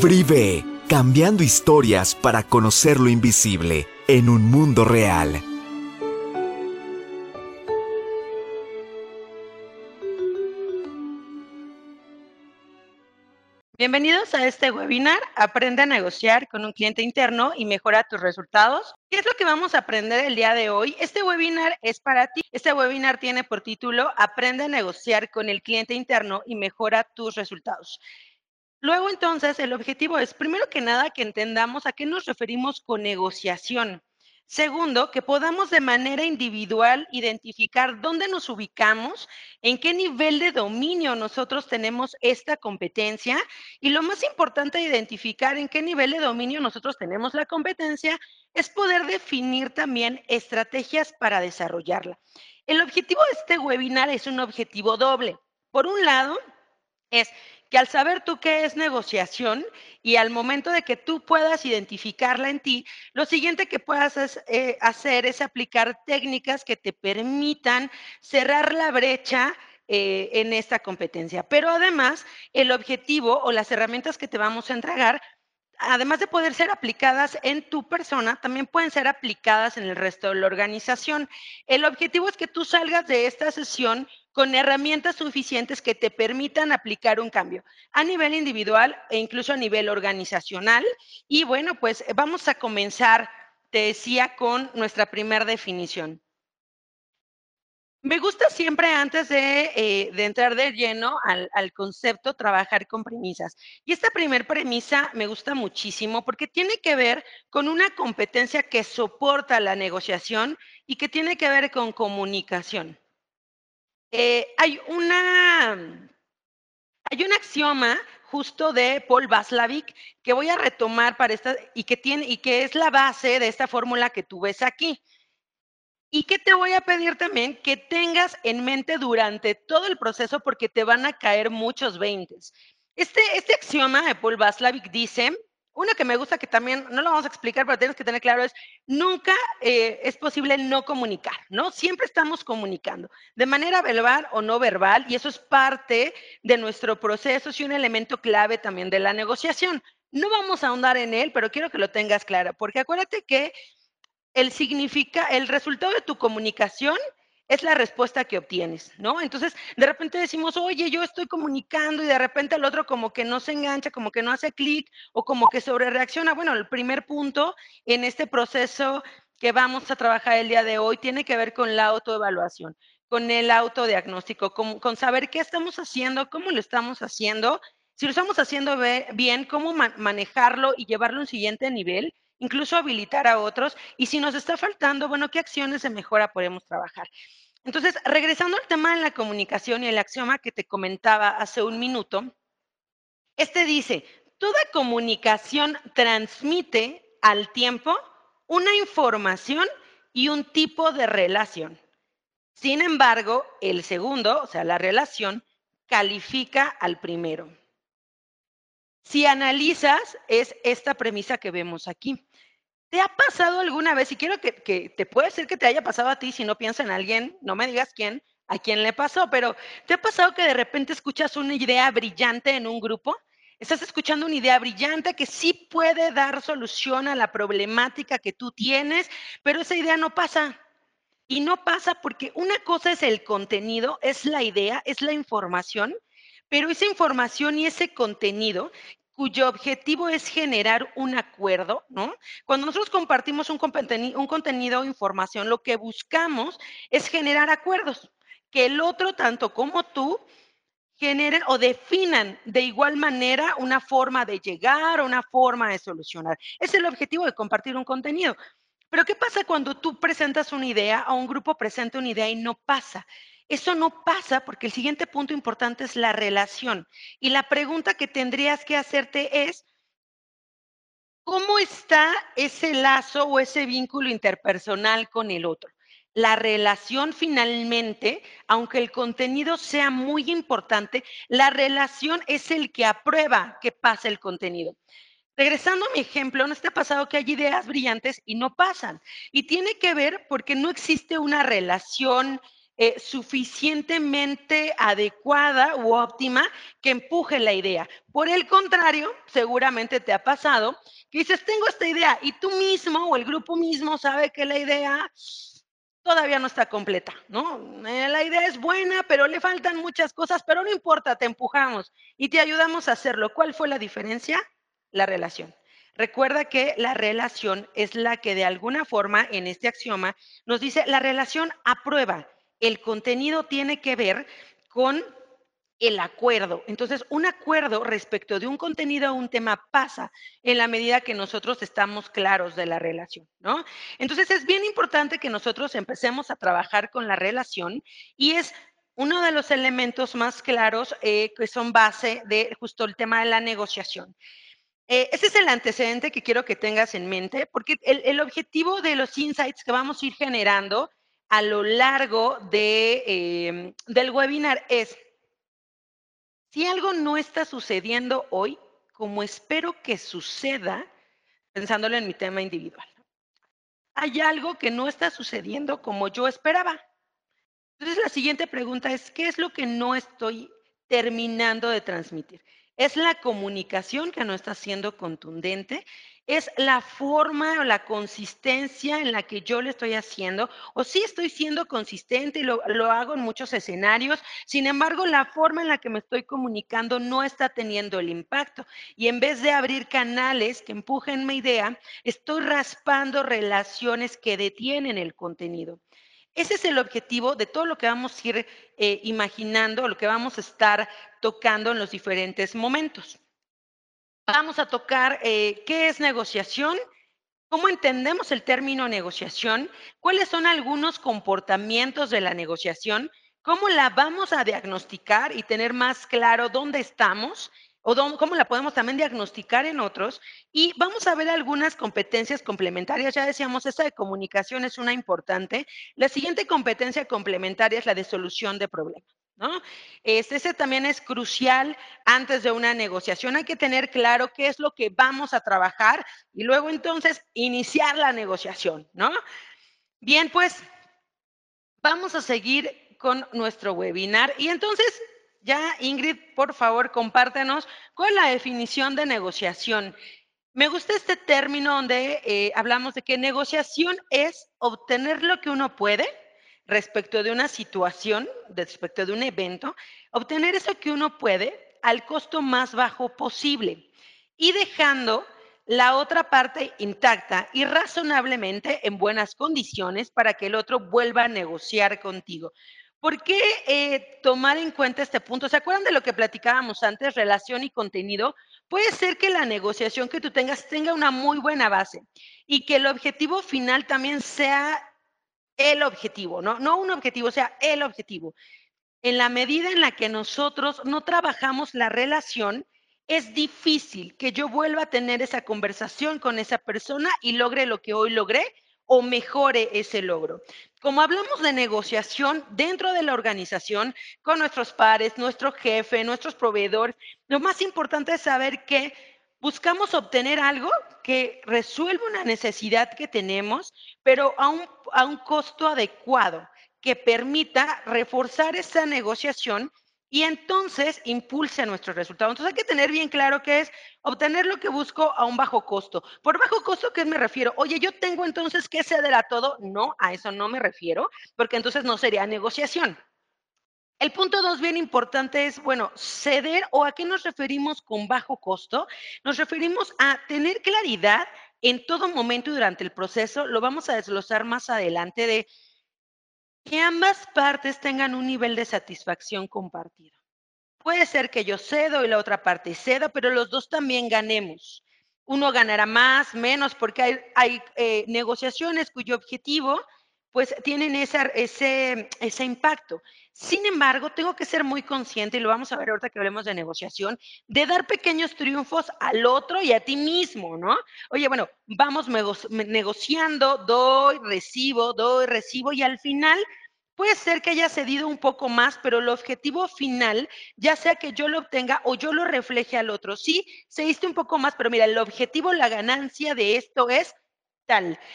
Brive, cambiando historias para conocer lo invisible en un mundo real. Bienvenidos a este webinar, Aprende a negociar con un cliente interno y mejora tus resultados. ¿Qué es lo que vamos a aprender el día de hoy? Este webinar es para ti. Este webinar tiene por título Aprende a negociar con el cliente interno y mejora tus resultados. Luego, entonces, el objetivo es, primero que nada, que entendamos a qué nos referimos con negociación. Segundo, que podamos de manera individual identificar dónde nos ubicamos, en qué nivel de dominio nosotros tenemos esta competencia y lo más importante de identificar en qué nivel de dominio nosotros tenemos la competencia es poder definir también estrategias para desarrollarla. El objetivo de este webinar es un objetivo doble. Por un lado, es que al saber tú qué es negociación y al momento de que tú puedas identificarla en ti, lo siguiente que puedas eh, hacer es aplicar técnicas que te permitan cerrar la brecha eh, en esta competencia. Pero además, el objetivo o las herramientas que te vamos a entregar además de poder ser aplicadas en tu persona, también pueden ser aplicadas en el resto de la organización. El objetivo es que tú salgas de esta sesión con herramientas suficientes que te permitan aplicar un cambio a nivel individual e incluso a nivel organizacional. Y bueno, pues vamos a comenzar, te decía, con nuestra primera definición. Me gusta siempre antes de, eh, entrar de lleno al, al, concepto trabajar con premisas. Y esta primera premisa me gusta muchísimo porque tiene que ver con una competencia que soporta la negociación y que tiene que ver con comunicación. Eh, hay una, hay un axioma justo de Paul Vaslavic que voy a retomar para esta y que tiene y que es la base de esta fórmula que tú ves aquí. Y que te voy a pedir también que tengas en mente durante todo el proceso porque te van a caer muchos veintes. Este, este axioma de Paul Vaslavic dice una que me gusta que también, no lo vamos a explicar, pero tienes que tener claro es, nunca eh, es posible no comunicar, ¿no? Siempre estamos comunicando, de manera verbal o no verbal, y eso es parte de nuestro proceso y un elemento clave también de la negociación. No vamos a ahondar en él, pero quiero que lo tengas claro, porque acuérdate que el significa, el resultado de tu comunicación es la respuesta que obtienes, ¿no? Entonces, de repente decimos, oye, yo estoy comunicando y de repente el otro como que no se engancha, como que no hace clic o como que sobre reacciona. Bueno, el primer punto en este proceso que vamos a trabajar el día de hoy tiene que ver con la autoevaluación, con el autodiagnóstico, con, con saber qué estamos haciendo, cómo lo estamos haciendo, si lo estamos haciendo bien, cómo manejarlo y llevarlo a un siguiente nivel incluso habilitar a otros. Y si nos está faltando, bueno, ¿qué acciones de mejora podemos trabajar? Entonces, regresando al tema de la comunicación y el axioma que te comentaba hace un minuto, este dice, toda comunicación transmite al tiempo una información y un tipo de relación. Sin embargo, el segundo, o sea, la relación, califica al primero. Si analizas, es esta premisa que vemos aquí. ¿Te ha pasado alguna vez? Y quiero que, te puede ser que te haya pasado a ti, si no piensas en alguien, no me digas quién, a quién le pasó, pero ¿te ha pasado que de repente escuchas una idea brillante en un grupo? Estás escuchando una idea brillante que sí puede dar solución a la problemática que tú tienes, pero esa idea no pasa. Y no pasa porque una cosa es el contenido, es la idea, es la información, pero esa información y ese contenido cuyo objetivo es generar un acuerdo, ¿no? Cuando nosotros compartimos un, contenido o información, lo que buscamos es generar acuerdos, que el otro, tanto como tú, generen o definan de igual manera una forma de llegar o una forma de solucionar. Es el objetivo de compartir un contenido. Pero ¿qué pasa cuando tú presentas una idea o un grupo presenta una idea y no pasa? Eso no pasa porque el siguiente punto importante es la relación. Y la pregunta que tendrías que hacerte es, ¿cómo está ese lazo o ese vínculo interpersonal con el otro? La relación finalmente, aunque el contenido sea muy importante, la relación es el que aprueba que pase el contenido. Regresando a mi ejemplo, ¿no está pasado que hay ideas brillantes y no pasan? Y tiene que ver porque no existe una relación eh, suficientemente adecuada u óptima que empuje la idea. Por el contrario, seguramente te ha pasado que dices, tengo esta idea y tú mismo o el grupo mismo sabe que la idea todavía no está completa, ¿no? Eh, la idea es buena, pero le faltan muchas cosas, pero no importa, te empujamos y te ayudamos a hacerlo. ¿Cuál fue la diferencia? La relación. Recuerda que la relación es la que de alguna forma en este axioma nos dice la relación aprueba. El contenido tiene que ver con el acuerdo. Entonces, un acuerdo respecto de un contenido o un tema pasa en la medida que nosotros estamos claros de la relación, ¿no? Entonces, es bien importante que nosotros empecemos a trabajar con la relación y es uno de los elementos más claros eh, que son base de justo el tema de la negociación. Eh, ese es el antecedente que quiero que tengas en mente, porque el, objetivo de los insights que vamos a ir generando a lo largo de, eh, del webinar es si algo no está sucediendo hoy, como espero que suceda, pensándolo en mi tema individual, hay algo que no está sucediendo como yo esperaba. Entonces la siguiente pregunta es, ¿qué es lo que no estoy terminando de transmitir? ¿Es la comunicación que no está siendo contundente? Es la forma o la consistencia en la que yo le estoy haciendo, o sí estoy siendo consistente y lo, hago en muchos escenarios, sin embargo, la forma en la que me estoy comunicando no está teniendo el impacto. Y en vez de abrir canales que empujen mi idea, estoy raspando relaciones que detienen el contenido. Ese es el objetivo de todo lo que vamos a ir eh, imaginando, lo que vamos a estar tocando en los diferentes momentos. Vamos a tocar eh, qué es negociación, cómo entendemos el término negociación, cuáles son algunos comportamientos de la negociación, cómo la vamos a diagnosticar y tener más claro dónde estamos o cómo la podemos también diagnosticar en otros. Y vamos a ver algunas competencias complementarias. Ya decíamos, esa de comunicación es una importante. La siguiente competencia complementaria es la de solución de problemas. ¿No? ese también es crucial antes de una negociación. Hay que tener claro qué es lo que vamos a trabajar y luego entonces iniciar la negociación, ¿no? Bien, pues vamos a seguir con nuestro webinar y entonces ya Ingrid, por favor, compártenos es la definición de negociación. Me gusta este término donde eh, hablamos de que negociación es obtener lo que uno puede respecto de una situación, respecto de un evento, obtener eso que uno puede al costo más bajo posible y dejando la otra parte intacta y razonablemente en buenas condiciones para que el otro vuelva a negociar contigo. ¿Por qué eh, tomar en cuenta este punto? ¿Se acuerdan de lo que platicábamos antes, relación y contenido? Puede ser que la negociación que tú tengas tenga una muy buena base y que el objetivo final también sea el objetivo, ¿no? No un objetivo, o sea, el objetivo. En la medida en la que nosotros no trabajamos la relación, es difícil que yo vuelva a tener esa conversación con esa persona y logre lo que hoy logré o mejore ese logro. Como hablamos de negociación dentro de la organización, con nuestros pares, nuestro jefe, nuestros proveedores, lo más importante es saber que buscamos obtener algo que resuelva una necesidad que tenemos, pero a un, a un costo adecuado, que permita reforzar esa negociación y entonces impulse nuestro resultado. Entonces hay que tener bien claro que es obtener lo que busco a un bajo costo. Por bajo costo, ¿qué me refiero? Oye, yo tengo entonces que ceder a todo. No, a eso no me refiero, porque entonces no sería negociación. El punto dos, bien importante, es, bueno, ceder o a qué nos referimos con bajo costo. Nos referimos a tener claridad en todo momento y durante el proceso. Lo vamos a desglosar más adelante de que ambas partes tengan un nivel de satisfacción compartido. Puede ser que yo cedo y la otra parte ceda, pero los dos también ganemos. Uno ganará más, menos, porque hay, eh, negociaciones cuyo objetivo pues tienen ese, ese impacto. Sin embargo, tengo que ser muy consciente, y lo vamos a ver ahorita que hablemos de negociación, de dar pequeños triunfos al otro y a ti mismo, ¿no? Oye, bueno, vamos negociando, doy, recibo, doy, recibo, y al final puede ser que haya cedido un poco más, pero el objetivo final, ya sea que yo lo obtenga o yo lo refleje al otro, sí, cediste un poco más, pero mira, el objetivo, la ganancia de esto es.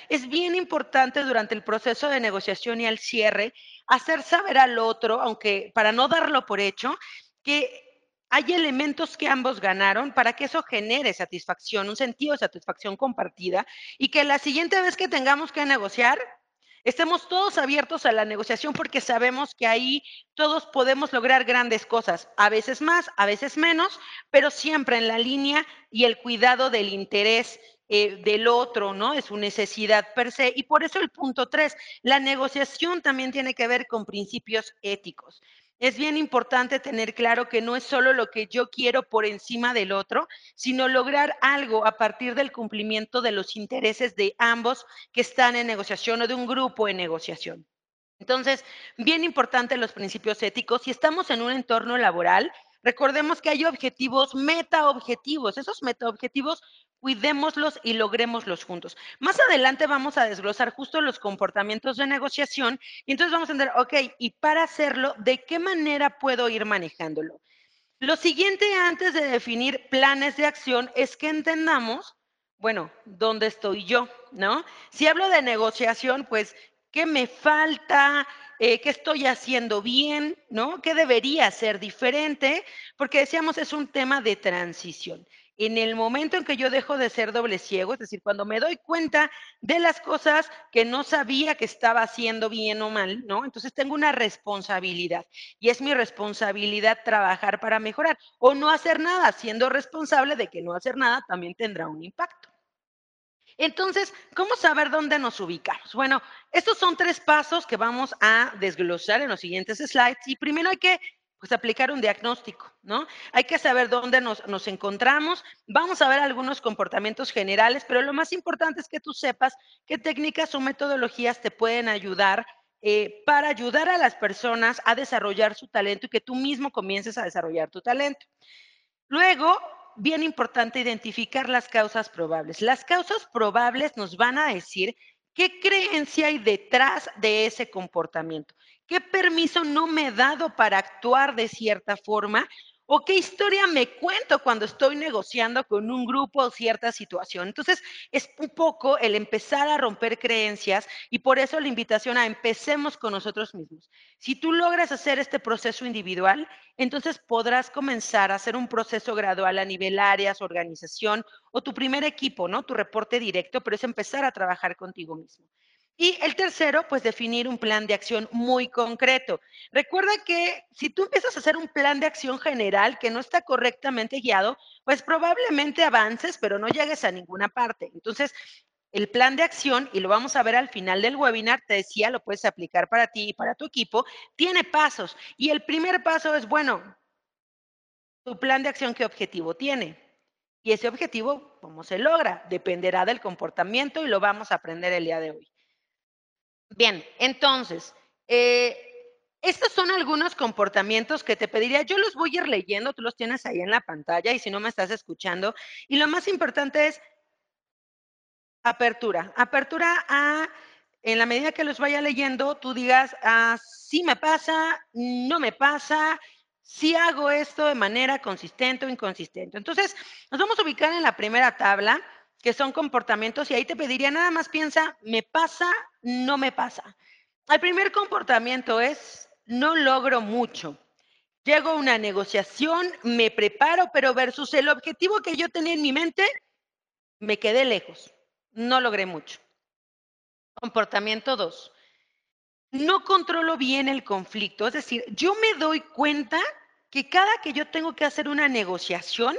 Es bien importante durante el proceso de negociación y al cierre hacer saber al otro, aunque para no darlo por hecho, que hay elementos que ambos ganaron para que eso genere satisfacción, un sentido de satisfacción compartida y que la siguiente vez que tengamos que negociar, estemos todos abiertos a la negociación porque sabemos que ahí todos podemos lograr grandes cosas, a veces más, a veces menos, pero siempre en la línea y el cuidado del interés eh, del otro, ¿no? Es su necesidad per se. Y por eso el punto tres, la negociación también tiene que ver con principios éticos. Es bien importante tener claro que no es solo lo que yo quiero por encima del otro, sino lograr algo a partir del cumplimiento de los intereses de ambos que están en negociación o de un grupo en negociación. Entonces, bien importante los principios éticos. Si estamos en un entorno laboral, recordemos que hay objetivos, meta objetivos. Esos meta objetivos cuidémoslos y logrémoslos juntos. Más adelante vamos a desglosar justo los comportamientos de negociación y entonces vamos a entender, ok, y para hacerlo, ¿de qué manera puedo ir manejándolo? Lo siguiente antes de definir planes de acción es que entendamos, bueno, ¿dónde estoy yo? ¿No? Si hablo de negociación, pues, ¿qué me falta? Eh, ¿Qué estoy haciendo bien? ¿No? ¿Qué debería ser diferente? Porque decíamos, es un tema de transición en el momento en que yo dejo de ser doble ciego, es decir, cuando me doy cuenta de las cosas que no sabía que estaba haciendo bien o mal, ¿no? Entonces tengo una responsabilidad y es mi responsabilidad trabajar para mejorar o no hacer nada, siendo responsable de que no hacer nada también tendrá un impacto. Entonces, ¿cómo saber dónde nos ubicamos? Bueno, estos son tres pasos que vamos a desglosar en los siguientes slides y primero hay que pues aplicar un diagnóstico, ¿no? Hay que saber dónde nos, nos, encontramos. Vamos a ver algunos comportamientos generales, pero lo más importante es que tú sepas qué técnicas o metodologías te pueden ayudar eh, para ayudar a las personas a desarrollar su talento y que tú mismo comiences a desarrollar tu talento. Luego, bien importante identificar las causas probables. Las causas probables nos van a decir qué creencia hay detrás de ese comportamiento. ¿Qué permiso no me he dado para actuar de cierta forma? ¿O qué historia me cuento cuando estoy negociando con un grupo o cierta situación? Entonces, es un poco el empezar a romper creencias y por eso la invitación a empecemos con nosotros mismos. Si tú logras hacer este proceso individual, entonces podrás comenzar a hacer un proceso gradual a nivel áreas, organización o tu primer equipo, ¿no? Tu reporte directo, pero es empezar a trabajar contigo mismo. Y el tercero, pues definir un plan de acción muy concreto. Recuerda que si tú empiezas a hacer un plan de acción general que no está correctamente guiado, pues probablemente avances, pero no llegues a ninguna parte. Entonces, el plan de acción, y lo vamos a ver al final del webinar, te decía, lo puedes aplicar para ti y para tu equipo, tiene pasos. Y el primer paso es, bueno, tu plan de acción, ¿qué objetivo tiene? Y ese objetivo, ¿cómo se logra? Dependerá del comportamiento y lo vamos a aprender el día de hoy. Bien, entonces, eh, estos son algunos comportamientos que te pediría. Yo los voy a ir leyendo, tú los tienes ahí en la pantalla y si no me estás escuchando. Y lo más importante es apertura. Apertura a, en la medida que los vaya leyendo, tú digas, ah, sí me pasa, no me pasa, sí hago esto de manera consistente o inconsistente. Entonces, nos vamos a ubicar en la primera tabla que son comportamientos, y ahí te pediría nada más piensa, ¿me pasa? No me pasa. El primer comportamiento es, no logro mucho. Llego a una negociación, me preparo, pero versus el objetivo que yo tenía en mi mente, me quedé lejos. No logré mucho. Comportamiento 2. No controlo bien el conflicto. Es decir, yo me doy cuenta que cada que yo tengo que hacer una negociación,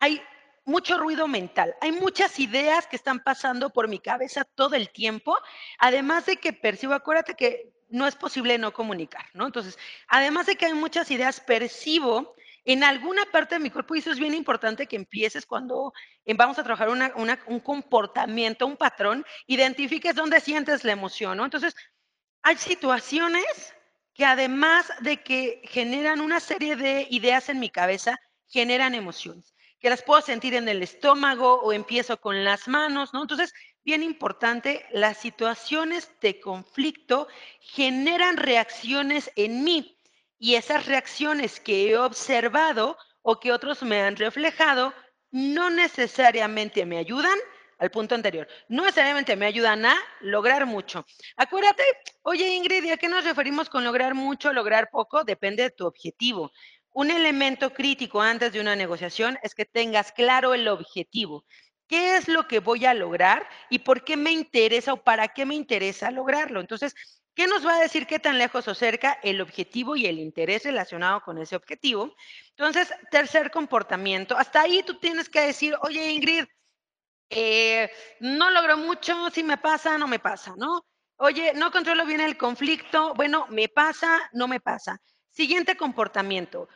hay mucho ruido mental. Hay muchas ideas que están pasando por mi cabeza todo el tiempo, además de que percibo, acuérdate que no es posible no comunicar, ¿no? Entonces, además de que hay muchas ideas, percibo en alguna parte de mi cuerpo, y eso es bien importante que empieces cuando eh, vamos a trabajar un comportamiento, un patrón, identifiques dónde sientes la emoción, ¿no? Entonces, hay situaciones que además de que generan una serie de ideas en mi cabeza, generan emociones que las puedo sentir en el estómago o empiezo con las manos, ¿no? Entonces, bien importante, las situaciones de conflicto generan reacciones en mí y esas reacciones que he observado o que otros me han reflejado no necesariamente me ayudan, al punto anterior. No necesariamente me ayudan a lograr mucho. Acuérdate, oye Ingrid, ¿a qué nos referimos con lograr mucho, lograr poco? Depende de tu objetivo. Un elemento crítico antes de una negociación es que tengas claro el objetivo. ¿Qué es lo que voy a lograr y por qué me interesa o para qué me interesa lograrlo? Entonces, ¿qué nos va a decir qué tan lejos o cerca el objetivo y el interés relacionado con ese objetivo? Entonces, tercer comportamiento. Hasta ahí tú tienes que decir, oye Ingrid, eh, no logro mucho, si me pasa, no me pasa, ¿no? Oye, no controlo bien el conflicto, bueno, me pasa, no me pasa. Siguiente comportamiento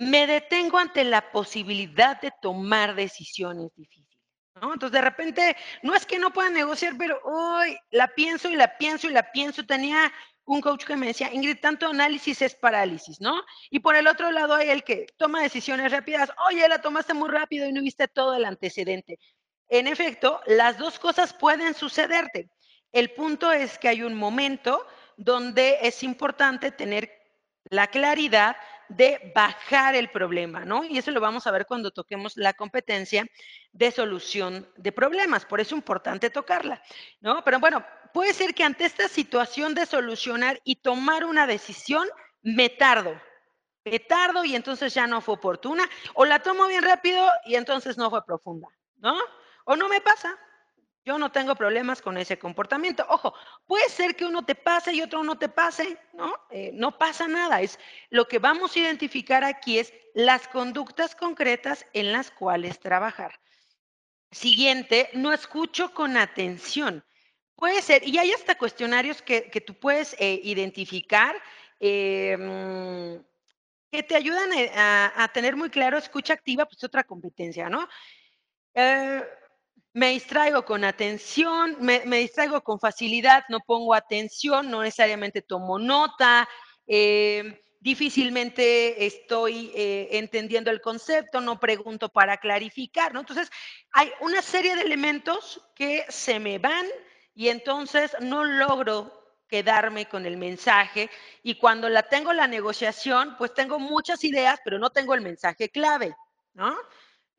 me detengo ante la posibilidad de tomar decisiones difíciles. ¿no? Entonces, de repente, no es que no pueda negociar, pero hoy la pienso y la pienso y la pienso. Tenía un coach que me decía, Ingrid, tanto análisis es parálisis, ¿no? Y por el otro lado hay el que toma decisiones rápidas. Oye, la tomaste muy rápido y no viste todo el antecedente. En efecto, las dos cosas pueden sucederte. El punto es que hay un momento donde es importante tener la claridad de bajar el problema, ¿no? Y eso lo vamos a ver cuando toquemos la competencia de solución de problemas, por eso es importante tocarla, ¿no? Pero bueno, puede ser que ante esta situación de solucionar y tomar una decisión, me tardo, me tardo y entonces ya no fue oportuna, o la tomo bien rápido y entonces no fue profunda, ¿no? O no me pasa, yo no tengo problemas con ese comportamiento. Ojo, puede ser que uno te pase y otro no te pase, ¿no? Eh, no pasa nada. Es lo que vamos a identificar aquí es las conductas concretas en las cuales trabajar. Siguiente, no escucho con atención. Puede ser, y hay hasta cuestionarios que, tú puedes eh, identificar em, que te ayudan eh, a, tener muy claro escucha activa, pues otra competencia, ¿no? Me distraigo con atención, me, distraigo con facilidad, no pongo atención, no necesariamente tomo nota, eh, difícilmente estoy eh, entendiendo el concepto, no pregunto para clarificar, ¿no? Entonces, hay una serie de elementos que se me van y entonces no logro quedarme con el mensaje y cuando la tengo la negociación, pues tengo muchas ideas, pero no tengo el mensaje clave, ¿no?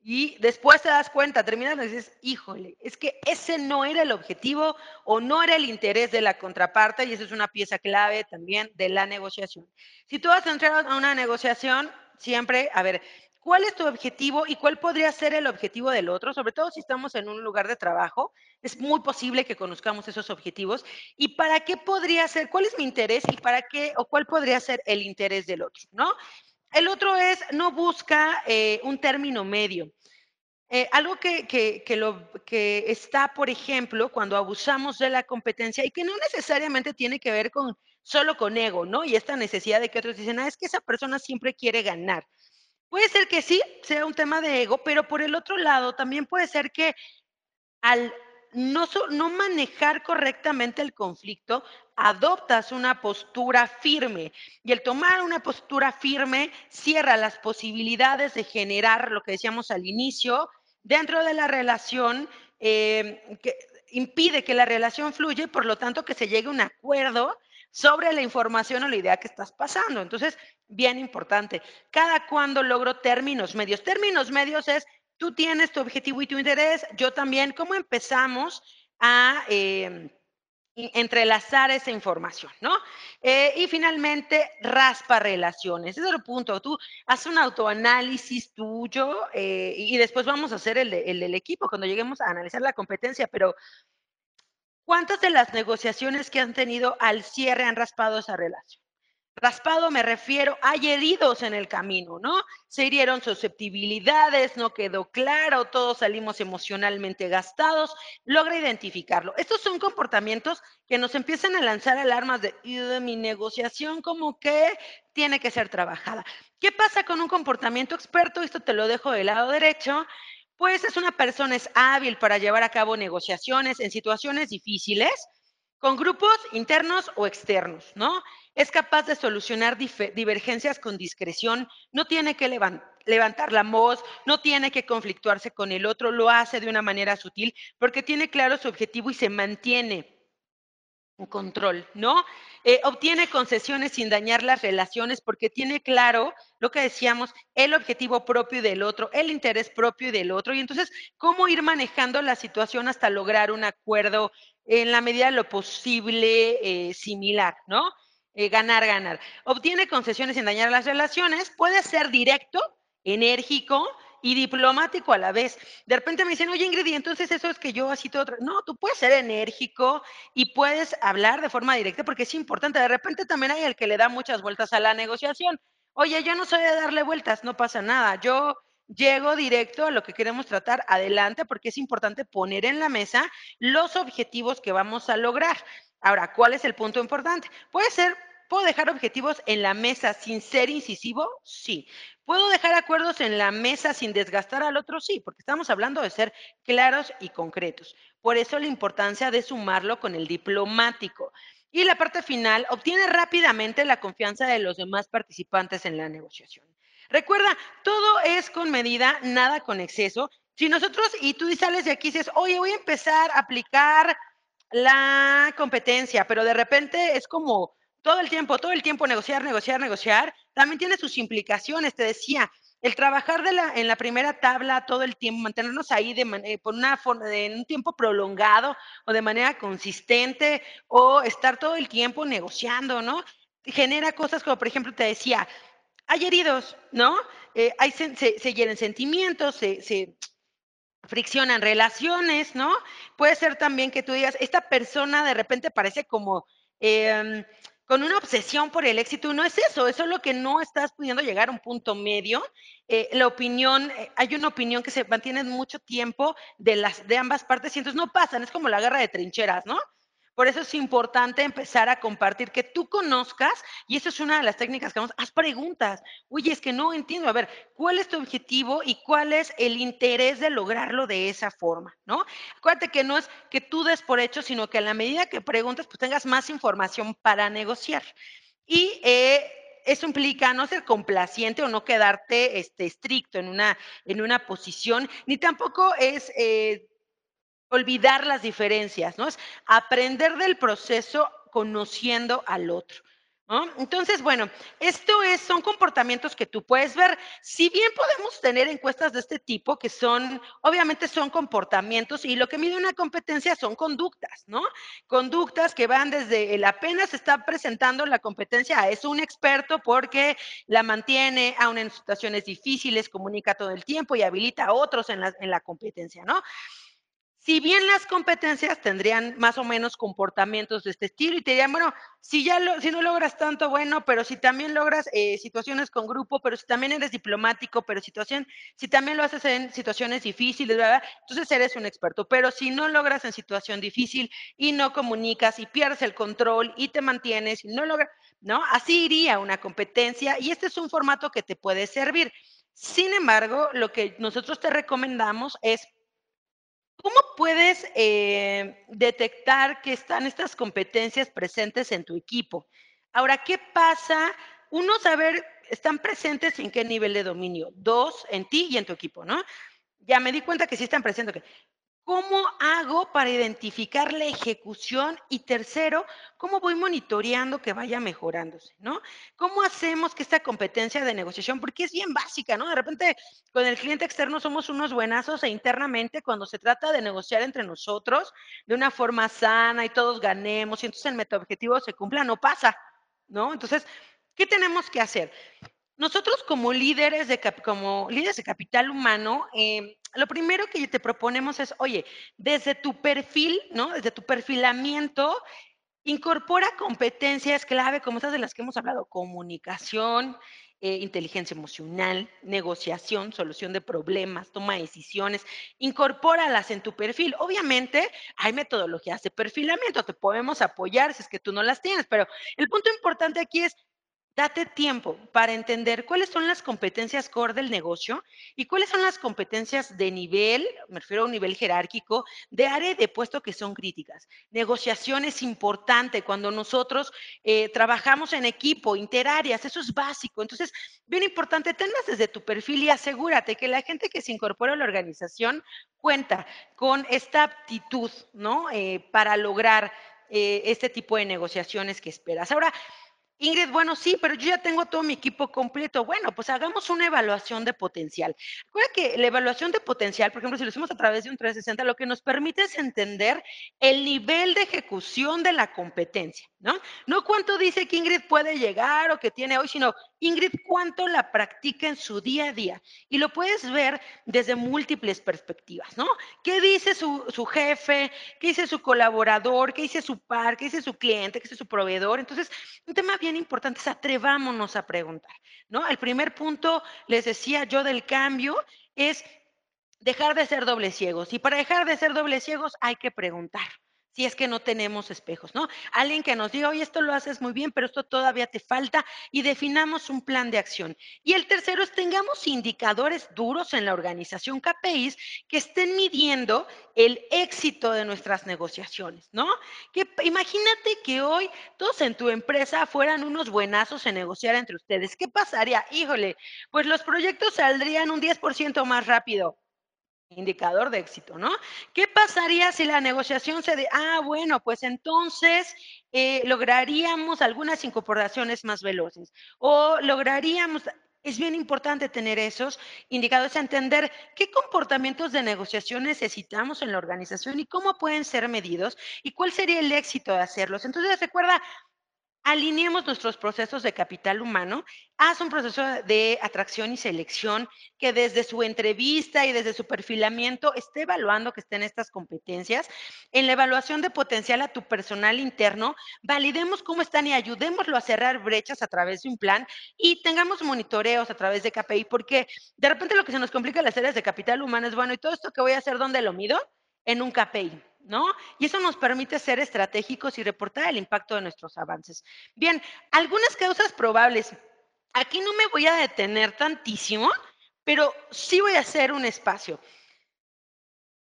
Y después te das cuenta, terminas y dices, híjole, es que ese no era el objetivo o no era el interés de la contraparte y esa es una pieza clave también de la negociación. Si tú vas a entrar a una negociación, siempre, a ver, ¿cuál es tu objetivo y cuál podría ser el objetivo del otro? Sobre todo si estamos en un lugar de trabajo, es muy posible que conozcamos esos objetivos y para qué podría ser, cuál es mi interés y para qué o cuál podría ser el interés del otro, ¿no? El otro es, no busca eh, un término medio. Eh, algo que, que, lo, que está, por ejemplo, cuando abusamos de la competencia y que no necesariamente tiene que ver con solo con ego, ¿no? Y esta necesidad de que otros dicen, ah, es que esa persona siempre quiere ganar. Puede ser que sí, sea un tema de ego, pero por el otro lado también puede ser que al no, no manejar correctamente el conflicto, adoptas una postura firme y el tomar una postura firme cierra las posibilidades de generar lo que decíamos al inicio dentro de la relación, eh, que impide que la relación fluya y por lo tanto que se llegue a un acuerdo sobre la información o la idea que estás pasando. Entonces, bien importante, cada cuando logro términos medios. Términos medios es tú tienes tu objetivo y tu interés, yo también, ¿cómo empezamos a eh, entrelazar esa información, ¿no? Eh, y finalmente, raspa relaciones. Ese es el punto. Tú haces un autoanálisis tuyo eh, y después vamos a hacer el, el equipo cuando lleguemos a analizar la competencia, pero ¿cuántas de las negociaciones que han tenido al cierre han raspado esa relación? Raspado me refiero, hay heridos en el camino, ¿no? Se hirieron susceptibilidades, no quedó claro, todos salimos emocionalmente gastados, logra identificarlo. Estos son comportamientos que nos empiezan a lanzar alarmas de, de mi negociación como que tiene que ser trabajada. ¿Qué pasa con un comportamiento experto? Esto te lo dejo del lado derecho. Pues es una persona, es hábil para llevar a cabo negociaciones en situaciones difíciles, con grupos internos o externos, ¿no? Es capaz de solucionar divergencias con discreción, no tiene que levantar la voz, no tiene que conflictuarse con el otro, lo hace de una manera sutil porque tiene claro su objetivo y se mantiene en control, ¿no? Eh, obtiene concesiones sin dañar las relaciones porque tiene claro lo que decíamos, el objetivo propio del otro, el interés propio del otro. Y entonces, ¿cómo ir manejando la situación hasta lograr un acuerdo en la medida de lo posible eh, similar, ¿no? Eh, ganar, ganar. Obtiene concesiones sin dañar las relaciones, puede ser directo, enérgico, y diplomático a la vez. De repente me dicen, oye Ingrid, entonces eso es que yo así todo. No, tú puedes ser enérgico y puedes hablar de forma directa porque es importante. De repente también hay el que le da muchas vueltas a la negociación. Oye, yo no soy de darle vueltas, no pasa nada. Yo llego directo a lo que queremos tratar adelante porque es importante poner en la mesa los objetivos que vamos a lograr. Ahora, ¿cuál es el punto importante? Puede ser ¿Puedo dejar objetivos en la mesa sin ser incisivo? Sí. ¿Puedo dejar acuerdos en la mesa sin desgastar al otro? Sí, porque estamos hablando de ser claros y concretos. Por eso la importancia de sumarlo con el diplomático. Y la parte final, obtiene rápidamente la confianza de los demás participantes en la negociación. Recuerda, todo es con medida, nada con exceso. Si nosotros y tú sales de aquí y dices, oye, voy a empezar a aplicar la competencia, pero de repente es como todo el tiempo, todo el tiempo negociar, negociar, negociar, también tiene sus implicaciones. Te decía, el trabajar en la primera tabla todo el tiempo, mantenernos ahí de, eh, por una en un tiempo prolongado o de manera consistente o estar todo el tiempo negociando, ¿no? Genera cosas como, por ejemplo, te decía, hay heridos, ¿no? Eh, hay, se, se, hieren sentimientos, se, se friccionan relaciones, ¿no? Puede ser también que tú digas, esta persona de repente parece como... Eh, con una obsesión por el éxito. No es eso, eso es lo que no estás pudiendo llegar a un punto medio. Eh, la opinión, eh, hay una opinión que se mantiene mucho tiempo de, las, de ambas partes y entonces no pasan, es como la guerra de trincheras, ¿no? Por eso es importante empezar a compartir, que tú conozcas, y eso es una de las técnicas que vamos, haz preguntas. Oye, es que no entiendo, a ver, ¿cuál es tu objetivo y cuál es el interés de lograrlo de esa forma? ¿No? Acuérdate que no es que tú des por hecho, sino que a la medida que preguntas, pues tengas más información para negociar. Y eh, eso implica no ser complaciente o no quedarte este, estricto en una, en una posición, ni tampoco es eh, olvidar las diferencias, ¿no? Es aprender del proceso conociendo al otro. ¿no? Entonces, bueno, esto es, son comportamientos que tú puedes ver. Si bien podemos tener encuestas de este tipo, que son, obviamente son comportamientos, y lo que mide una competencia son conductas, ¿no? Conductas que van desde el apenas está presentando la competencia es un experto porque la mantiene aún en situaciones difíciles, comunica todo el tiempo y habilita a otros en la, en la competencia, ¿no? Si bien las competencias tendrían más o menos comportamientos de este estilo y te dirían, bueno, si ya si no logras tanto, bueno, pero si también logras eh, situaciones con grupo, pero si también eres diplomático, pero situación, si también lo haces en situaciones difíciles. Entonces eres un experto. Pero si no logras en situación difícil y no comunicas y pierdes el control y te mantienes y no logras, ¿no? Así iría una competencia y este es un formato que te puede servir. Sin embargo, lo que nosotros te recomendamos es ¿Cómo puedes eh, detectar que están estas competencias presentes en tu equipo? Ahora, ¿qué pasa? Uno, saber, ¿están presentes en qué nivel de dominio? Dos, en ti y en tu equipo, ¿no? Ya me di cuenta que sí están presentes. ¿Cómo hago para identificar la ejecución? Y tercero, ¿cómo voy monitoreando que vaya mejorándose? ¿no? ¿Cómo hacemos que esta competencia de negociación, porque es bien básica, ¿no? De repente con el cliente externo somos unos buenazos e internamente cuando se trata de negociar entre nosotros de una forma sana y todos ganemos y entonces el metaobjetivo se cumpla, no pasa, ¿no? Entonces, ¿qué tenemos que hacer? Nosotros como líderes de, como líderes de capital humano, eh, lo primero que te proponemos es, oye, desde tu perfil, ¿no? Desde tu perfilamiento, incorpora competencias clave como esas de las que hemos hablado, comunicación, eh, inteligencia emocional, negociación, solución de problemas, toma de decisiones, incorpóralas en tu perfil. Obviamente hay metodologías de perfilamiento, te podemos apoyar si es que tú no las tienes, pero el punto importante aquí es Date tiempo para entender cuáles son las competencias core del negocio y cuáles son las competencias de nivel, me refiero a un nivel jerárquico, de área de puesto que son críticas. Negociación es importante cuando nosotros eh, trabajamos en equipo, interáreas, eso es básico. Entonces, bien importante, tenlas desde tu perfil y asegúrate que la gente que se incorpora a la organización cuenta con esta aptitud, ¿no? Eh, para lograr eh, este tipo de negociaciones que esperas. Ahora, Ingrid, bueno, sí, pero yo ya tengo todo mi equipo completo. Bueno, pues hagamos una evaluación de potencial. Recuerda que la evaluación de potencial, por ejemplo, si lo hacemos a través de un 360, lo que nos permite es entender el nivel de ejecución de la competencia, ¿no? No cuánto dice que Ingrid puede llegar o que tiene hoy, sino Ingrid cuánto la practica en su día a día. Y lo puedes ver desde múltiples perspectivas, ¿no? ¿Qué dice su, su jefe? ¿Qué dice su colaborador? ¿Qué dice su par? ¿Qué dice su cliente? ¿Qué dice su proveedor? Entonces, un tema bien importante es atrevámonos a preguntar, ¿no? El primer punto, les decía yo del cambio, es dejar de ser doble ciegos. Y para dejar de ser doble ciegos hay que preguntar si es que no tenemos espejos, ¿no? Alguien que nos diga, oye, esto lo haces muy bien, pero esto todavía te falta y definamos un plan de acción. Y el tercero es tengamos indicadores duros en la organización KPIs que estén midiendo el éxito de nuestras negociaciones, ¿no? Que imagínate que hoy todos en tu empresa fueran unos buenazos en negociar entre ustedes. ¿Qué pasaría? Híjole, pues los proyectos saldrían un 10% más rápido indicador de éxito, ¿no? ¿Qué pasaría si la negociación se de, ah, bueno, pues entonces eh, lograríamos algunas incorporaciones más veloces o lograríamos, es bien importante tener esos indicadores, entender qué comportamientos de negociación necesitamos en la organización y cómo pueden ser medidos y cuál sería el éxito de hacerlos. Entonces, recuerda, alineemos nuestros procesos de capital humano, haz un proceso de atracción y selección que desde su entrevista y desde su perfilamiento esté evaluando que estén estas competencias. En la evaluación de potencial a tu personal interno, validemos cómo están y ayudémoslo a cerrar brechas a través de un plan y tengamos monitoreos a través de KPI, porque de repente lo que se nos complica en las áreas de capital humano es, bueno, ¿y todo esto que voy a hacer, dónde lo mido? En un KPI. ¿No? Y eso nos permite ser estratégicos y reportar el impacto de nuestros avances. Bien, algunas causas probables. Aquí no me voy a detener tantísimo, pero sí voy a hacer un espacio.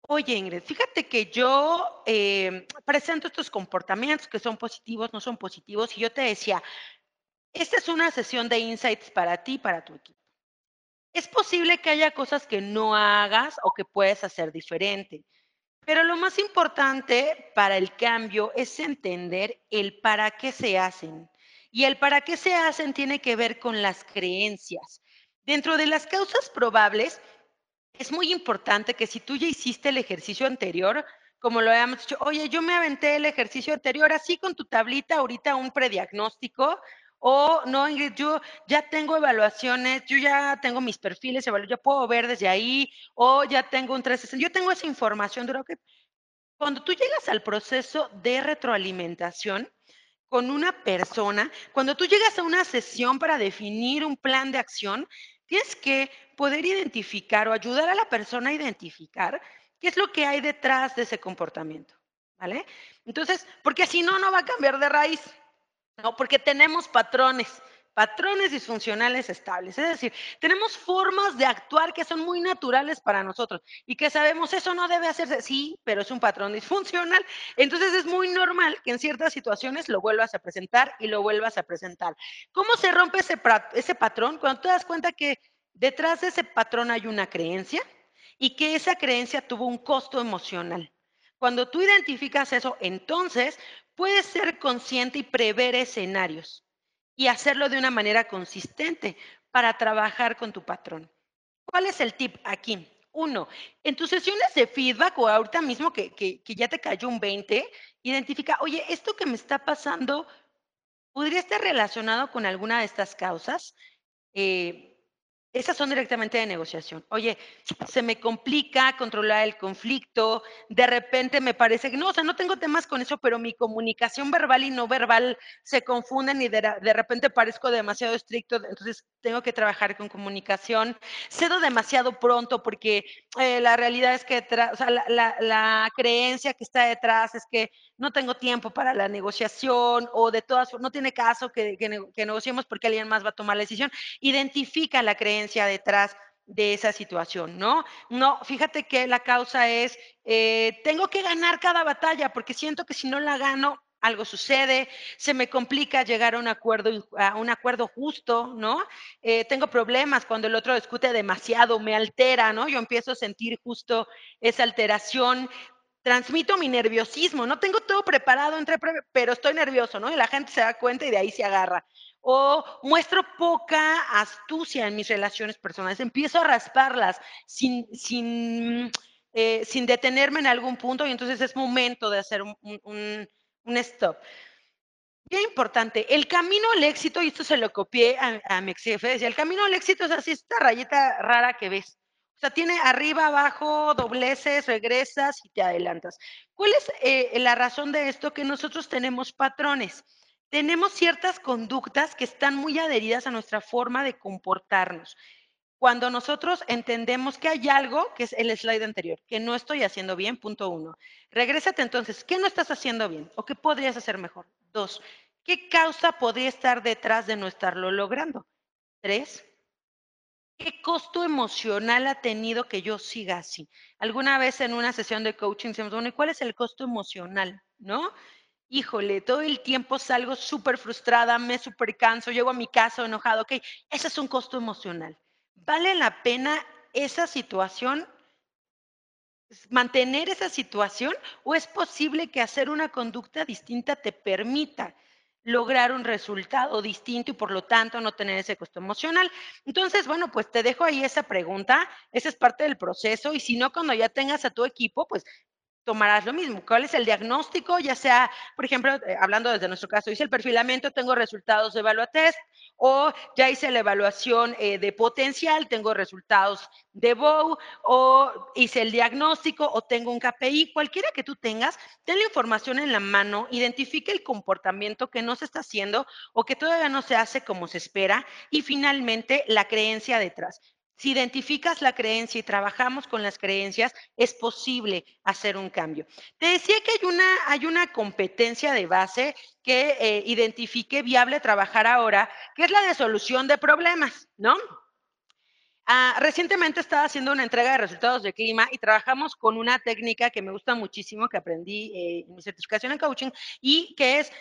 Oye, Ingrid, fíjate que yo eh, presento estos comportamientos que son positivos, no son positivos, y yo te decía, esta es una sesión de insights para ti para tu equipo. Es posible que haya cosas que no hagas o que puedes hacer diferente. Pero lo más importante para el cambio es entender el para qué se hacen. Y el para qué se hacen tiene que ver con las creencias. Dentro de las causas probables, es muy importante que si tú ya hiciste el ejercicio anterior, como lo habíamos dicho, oye, yo me aventé el ejercicio anterior así con tu tablita, ahorita un prediagnóstico, o no, Ingrid, yo ya tengo evaluaciones, yo ya tengo mis perfiles, ya puedo ver desde ahí, o ya tengo un 360, yo tengo esa información, duro que cuando tú llegas al proceso de retroalimentación con una persona, cuando tú llegas a una sesión para definir un plan de acción, tienes que poder identificar o ayudar a la persona a identificar qué es lo que hay detrás de ese comportamiento, ¿vale? Entonces, porque si no, no va a cambiar de raíz. No, porque tenemos patrones, patrones disfuncionales estables. Es decir, tenemos formas de actuar que son muy naturales para nosotros y que sabemos eso no debe hacerse. Sí, pero es un patrón disfuncional. Entonces es muy normal que en ciertas situaciones lo vuelvas a presentar y lo vuelvas a presentar. ¿Cómo se rompe ese, ese patrón? Cuando te das cuenta que detrás de ese patrón hay una creencia y que esa creencia tuvo un costo emocional. Cuando tú identificas eso, entonces puedes ser consciente y prever escenarios y hacerlo de una manera consistente para trabajar con tu patrón. ¿Cuál es el tip aquí? Uno, en tus sesiones de feedback o ahorita mismo que, ya te cayó un 20, identifica, oye, esto que me está pasando, ¿podría estar relacionado con alguna de estas causas? Eh, esas son directamente de negociación. Oye, se me complica controlar el conflicto, de repente me parece que no, o sea, no tengo temas con eso, pero mi comunicación verbal y no verbal se confunden y de, repente parezco demasiado estricto, entonces tengo que trabajar con comunicación. Cedo demasiado pronto porque eh, la realidad es que, o sea, la, creencia que está detrás es que no tengo tiempo para la negociación o de todas no tiene caso que negociemos porque alguien más va a tomar la decisión. Identifica la creencia detrás de esa situación, ¿no? No, fíjate que la causa es, eh, tengo que ganar cada batalla porque siento que si no la gano, algo sucede, se me complica llegar a un acuerdo, a un acuerdo justo, ¿no? Eh, tengo problemas cuando el otro discute demasiado, me altera, ¿no? Yo empiezo a sentir justo esa alteración, transmito mi nerviosismo, no tengo todo preparado, entre, pero estoy nervioso, ¿no? Y la gente se da cuenta y de ahí se agarra. O muestro poca astucia en mis relaciones personales, empiezo a rasparlas sin, sin, eh, sin detenerme en algún punto y entonces es momento de hacer un, un, un stop. Bien importante, el camino al éxito, y esto se lo copié a, a mi ex jefe, decía, el camino al éxito es así, esta rayita rara que ves. O sea, tiene arriba, abajo, dobleces, regresas y te adelantas. ¿Cuál es eh, la razón de esto? Que nosotros tenemos patrones. Tenemos ciertas conductas que están muy adheridas a nuestra forma de comportarnos. Cuando nosotros entendemos que hay algo, que es el slide anterior, que no estoy haciendo bien, punto uno. Regrésate entonces, ¿qué no estás haciendo bien? ¿O qué podrías hacer mejor? Dos, ¿qué causa podría estar detrás de no estarlo logrando? Tres, ¿Qué costo emocional ha tenido que yo siga así? Alguna vez en una sesión de coaching decimos, bueno, ¿y cuál es el costo emocional? ¿No? Híjole, todo el tiempo salgo súper frustrada, me súper canso, llego a mi casa enojado, ok, ese es un costo emocional. ¿Vale la pena esa situación, mantener esa situación o es posible que hacer una conducta distinta te permita lograr un resultado distinto y por lo tanto no tener ese costo emocional. Entonces, bueno, pues te dejo ahí esa pregunta, esa es parte del proceso y si no, cuando ya tengas a tu equipo, pues tomarás lo mismo. ¿Cuál es el diagnóstico? Ya sea, por ejemplo, eh, hablando desde nuestro caso, hice el perfilamiento, tengo resultados de Evaluatest, o ya hice la evaluación eh, de potencial, tengo resultados de BOW, o hice el diagnóstico, o tengo un KPI, cualquiera que tú tengas, ten la información en la mano, identifique el comportamiento que no se está haciendo o que todavía no se hace como se espera, y finalmente la creencia detrás. Si identificas la creencia y trabajamos con las creencias, es posible hacer un cambio. Te decía que hay una, hay una competencia de base que eh, identifique viable trabajar ahora, que es la de solución de problemas, ¿no? Ah, recientemente estaba haciendo una entrega de resultados de clima y trabajamos con una técnica que me gusta muchísimo, que aprendí eh, en mi certificación en coaching, y que es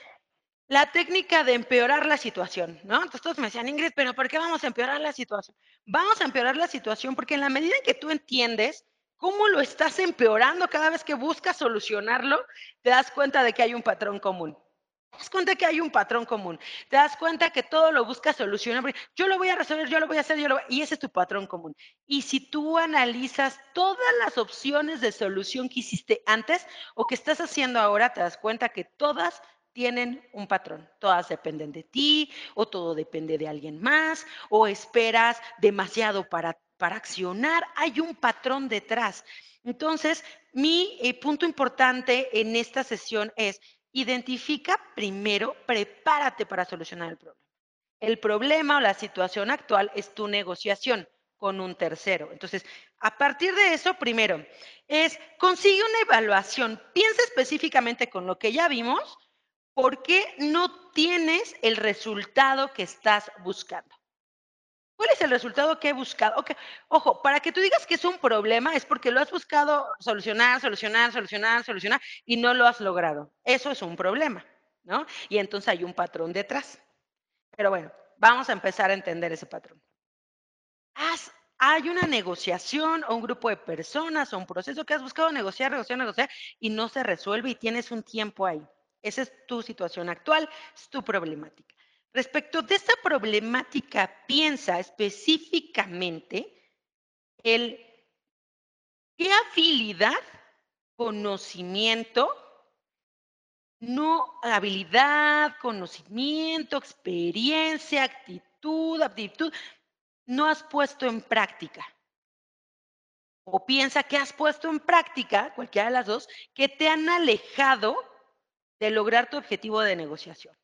la técnica de empeorar la situación, ¿no? Entonces todos me decían, Ingrid, pero ¿por qué vamos a empeorar la situación? Vamos a empeorar la situación porque en la medida en que tú entiendes cómo lo estás empeorando cada vez que buscas solucionarlo, te das cuenta de que hay un patrón común. Te das cuenta que hay un patrón común. Te das cuenta que todo lo buscas solucionar. Yo lo voy a resolver, yo lo voy a hacer, yo lo voy... y ese es tu patrón común. Y si tú analizas todas las opciones de solución que hiciste antes o que estás haciendo ahora, te das cuenta que todas tienen un patrón. Todas dependen de ti o todo depende de alguien más o esperas demasiado para, para accionar. Hay un patrón detrás. Entonces, mi eh, punto importante en esta sesión es identifica primero, prepárate para solucionar el problema. El problema o la situación actual es tu negociación con un tercero. Entonces, a partir de eso, primero, es consigue una evaluación. Piensa específicamente con lo que ya vimos ¿por qué no tienes el resultado que estás buscando? ¿Cuál es el resultado que he buscado? Ojo, para que tú digas que es un problema es porque lo has buscado solucionar, solucionar, solucionar, solucionar y no lo has logrado. Eso es un problema, ¿no? Y entonces hay un patrón detrás. Pero bueno, vamos a empezar a entender ese patrón. hay una negociación o un grupo de personas o un proceso que has buscado negociar, negociar, negociar y no se resuelve y tienes un tiempo ahí. Esa es tu situación actual, es tu problemática. Respecto de esta problemática, piensa específicamente el qué habilidad, conocimiento, no habilidad, conocimiento, experiencia, actitud, aptitud, no has puesto en práctica. O piensa que has puesto en práctica, cualquiera de las dos, que te han alejado de lograr tu objetivo de negociación?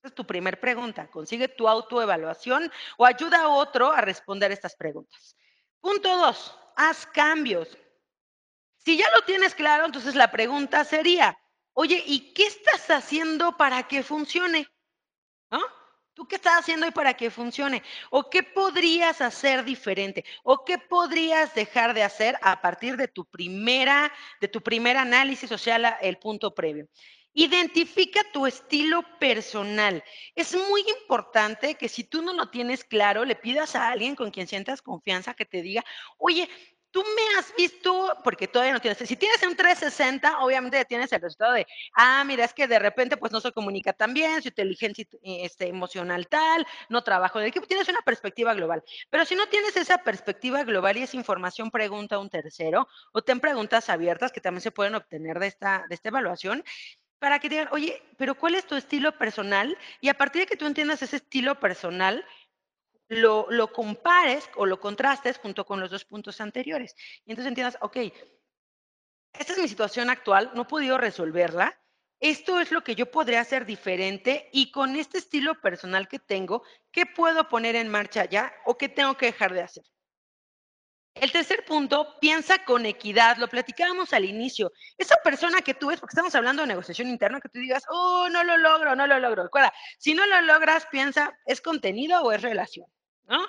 Esa es tu primera pregunta. Consigue tu autoevaluación o ayuda a otro a responder estas preguntas. Punto dos, haz cambios. Si ya lo tienes claro, entonces la pregunta sería, oye, ¿y qué estás haciendo para que funcione? ¿No? ¿Tú qué estás haciendo y para que funcione? ¿O qué podrías hacer diferente? ¿O qué podrías dejar de hacer a partir de tu primera, de tu primer análisis, o sea, el punto previo? Identifica tu estilo personal. Es muy importante que si tú no lo tienes claro, le pidas a alguien con quien sientas confianza que te diga, oye, tú me has visto, porque todavía no tienes, si tienes un 360, obviamente tienes el resultado de, ah, mira, es que de repente pues no se comunica tan bien, su inteligencia este, emocional tal, no trabajo en equipo, tienes una perspectiva global. Pero si no tienes esa perspectiva global y esa información, pregunta a un tercero o ten preguntas abiertas que también se pueden obtener de esta, de esta evaluación para que digan, oye, pero ¿cuál es tu estilo personal? Y a partir de que tú entiendas ese estilo personal, lo, lo, compares o lo contrastes junto con los dos puntos anteriores. Y entonces entiendas, ok, esta es mi situación actual, no he podido resolverla, esto es lo que yo podría hacer diferente y con este estilo personal que tengo, ¿qué puedo poner en marcha ya o qué tengo que dejar de hacer? El tercer punto, piensa con equidad. Lo platicábamos al inicio. Esa persona que tú ves, porque estamos hablando de negociación interna, que tú digas, oh, no lo logro, no lo logro. Recuerda, si no lo logras, piensa, ¿es contenido o es relación? ¿no?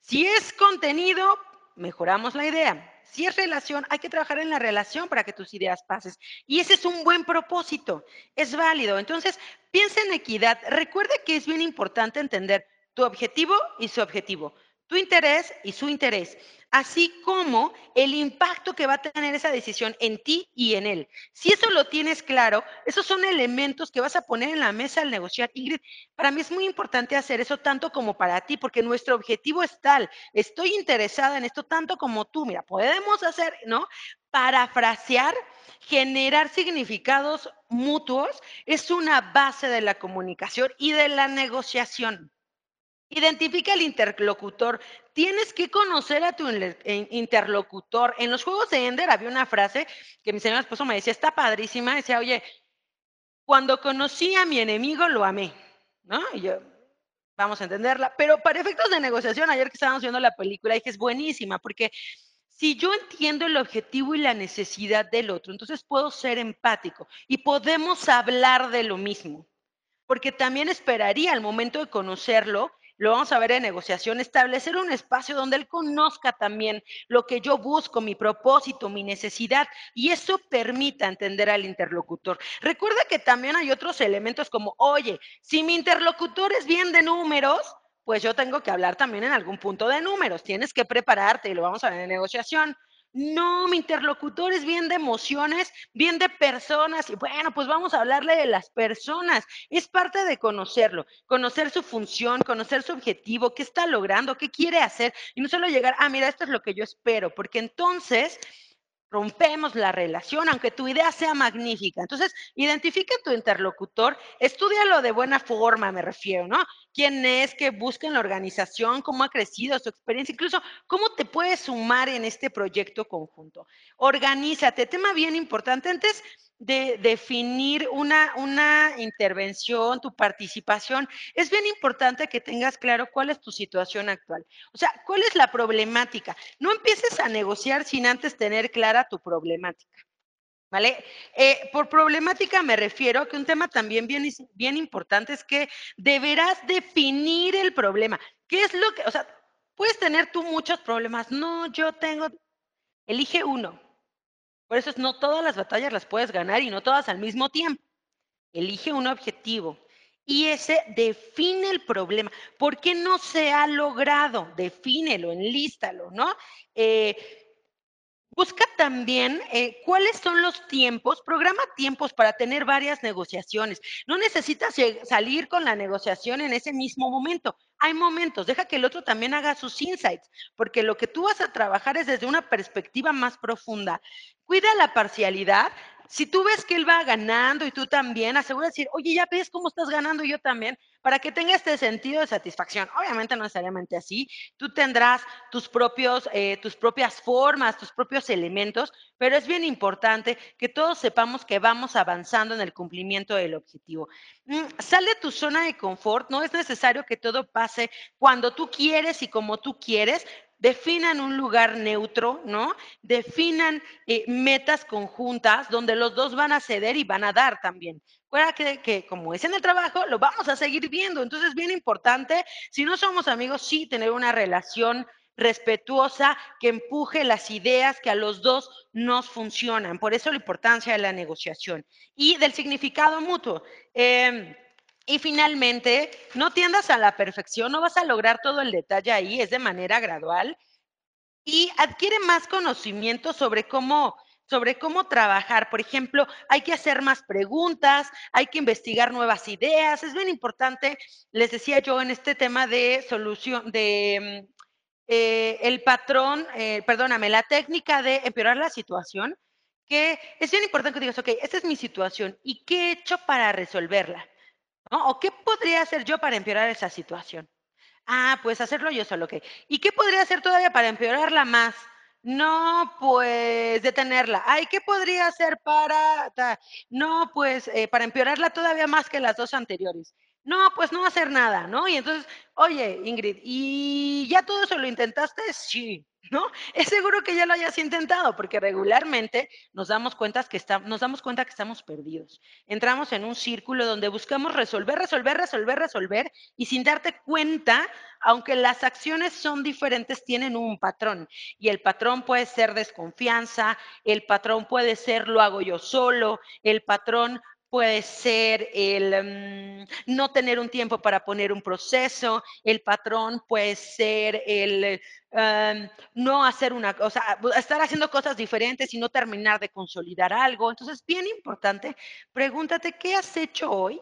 Si es contenido, mejoramos la idea. Si es relación, hay que trabajar en la relación para que tus ideas pases. Y ese es un buen propósito, es válido. Entonces, piensa en equidad. Recuerda que es bien importante entender tu objetivo y su objetivo, tu interés y su interés así como el impacto que va a tener esa decisión en ti y en él. Si eso lo tienes claro, esos son elementos que vas a poner en la mesa al negociar. Ingrid, para mí es muy importante hacer eso tanto como para ti, porque nuestro objetivo es tal, estoy interesada en esto tanto como tú. Mira, podemos hacer, ¿no? Parafrasear, generar significados mutuos es una base de la comunicación y de la negociación. Identifica el interlocutor. Tienes que conocer a tu interlocutor. En los juegos de Ender había una frase que mi señor esposo me decía, está padrísima. Decía, oye, cuando conocí a mi enemigo lo amé. ¿No? Y yo, vamos a entenderla. Pero para efectos de negociación, ayer que estábamos viendo la película, dije, es buenísima, porque si yo entiendo el objetivo y la necesidad del otro, entonces puedo ser empático y podemos hablar de lo mismo. Porque también esperaría al momento de conocerlo lo vamos a ver en negociación, establecer un espacio donde él conozca también lo que yo busco, mi propósito, mi necesidad, y eso permita entender al interlocutor. Recuerda que también hay otros elementos como, oye, si mi interlocutor es bien de números, pues yo tengo que hablar también en algún punto de números, tienes que prepararte y lo vamos a ver en negociación. No, mi interlocutor es bien de emociones, bien de personas. Y bueno, pues vamos a hablarle de las personas. Es parte de conocerlo, conocer su función, conocer su objetivo, qué está logrando, qué quiere hacer. Y no solo llegar, ah, mira, esto es lo que yo espero, porque entonces rompemos la relación, aunque tu idea sea magnífica. Entonces, identifica tu interlocutor, estudialo de buena forma, me refiero, ¿no? ¿Quién es que busca en la organización? ¿Cómo ha crecido su experiencia? Incluso, ¿cómo te puedes sumar en este proyecto conjunto? Organízate. Tema bien importante. Antes de definir una, una intervención, tu participación, es bien importante que tengas claro cuál es tu situación actual. O sea, cuál es la problemática. No empieces a negociar sin antes tener clara tu problemática. ¿Vale? Eh, por problemática me refiero a que un tema también bien, bien importante es que deberás definir el problema. ¿Qué es lo que, o sea, puedes tener tú muchos problemas? No, yo tengo, elige uno. Por eso es, no todas las batallas las puedes ganar y no todas al mismo tiempo. Elige un objetivo y ese define el problema. ¿Por qué no se ha logrado? Defínelo, enlístalo, ¿no? Eh, Busca también eh, cuáles son los tiempos, programa tiempos para tener varias negociaciones. No necesitas salir con la negociación en ese mismo momento. Hay momentos, deja que el otro también haga sus insights, porque lo que tú vas a trabajar es desde una perspectiva más profunda. Cuida la parcialidad, si tú ves que él va ganando y tú también, asegura decir, oye, ya ves cómo estás ganando y yo también, para que tenga este sentido de satisfacción. Obviamente no necesariamente así, tú tendrás tus, propios, eh, tus propias formas, tus propios elementos, pero es bien importante que todos sepamos que vamos avanzando en el cumplimiento del objetivo. Mm, sale de tu zona de confort, no es necesario que todo pase cuando tú quieres y como tú quieres, definan un lugar neutro, ¿no? Definan eh, metas conjuntas donde los dos van a ceder y van a dar también. Fuera que, como es en el trabajo, lo vamos a seguir viendo. Entonces, es bien importante, si no somos amigos, sí tener una relación respetuosa que empuje las ideas que a los dos nos funcionan. Por eso la importancia de la negociación y del significado mutuo. Eh, y finalmente, no tiendas a la perfección, no vas a lograr todo el detalle ahí, es de manera gradual. y adquiere más conocimiento sobre cómo sobre cómo trabajar. Por ejemplo, hay que hacer más preguntas, hay que investigar nuevas ideas. Es bien importante, les decía yo, en este tema de solución, de mm, eh, el patrón, eh, perdóname, la técnica de empeorar la situación, que es bien importante que digas, ok, esta es mi situación y qué he hecho para resolverla, O qué podría hacer yo para empeorar esa situación. Ah, pues hacerlo yo solo, ok. ¿Y qué podría hacer todavía para empeorarla más? No, pues detenerla. Ay, ¿qué podría hacer para...? No, pues eh, para empeorarla todavía más que las dos anteriores. No, pues no hacer nada, ¿no? Y entonces, oye, Ingrid, ¿y ya todo eso lo intentaste? Sí, ¿no? Es seguro que ya lo hayas intentado, porque regularmente nos damos cuenta que, nos damos cuenta que estamos perdidos. Entramos en un círculo donde buscamos resolver, resolver, resolver, resolver, y sin darte cuenta, aunque las acciones son diferentes, tienen un patrón. Y el patrón puede ser desconfianza, el patrón puede ser lo hago yo solo, el patrón puede ser el mm, no tener un tiempo para poner un proceso, el patrón puede ser el no hacer una cosa, estar haciendo cosas diferentes y no terminar de consolidar algo. Entonces, bien importante, pregúntate, ¿qué has hecho hoy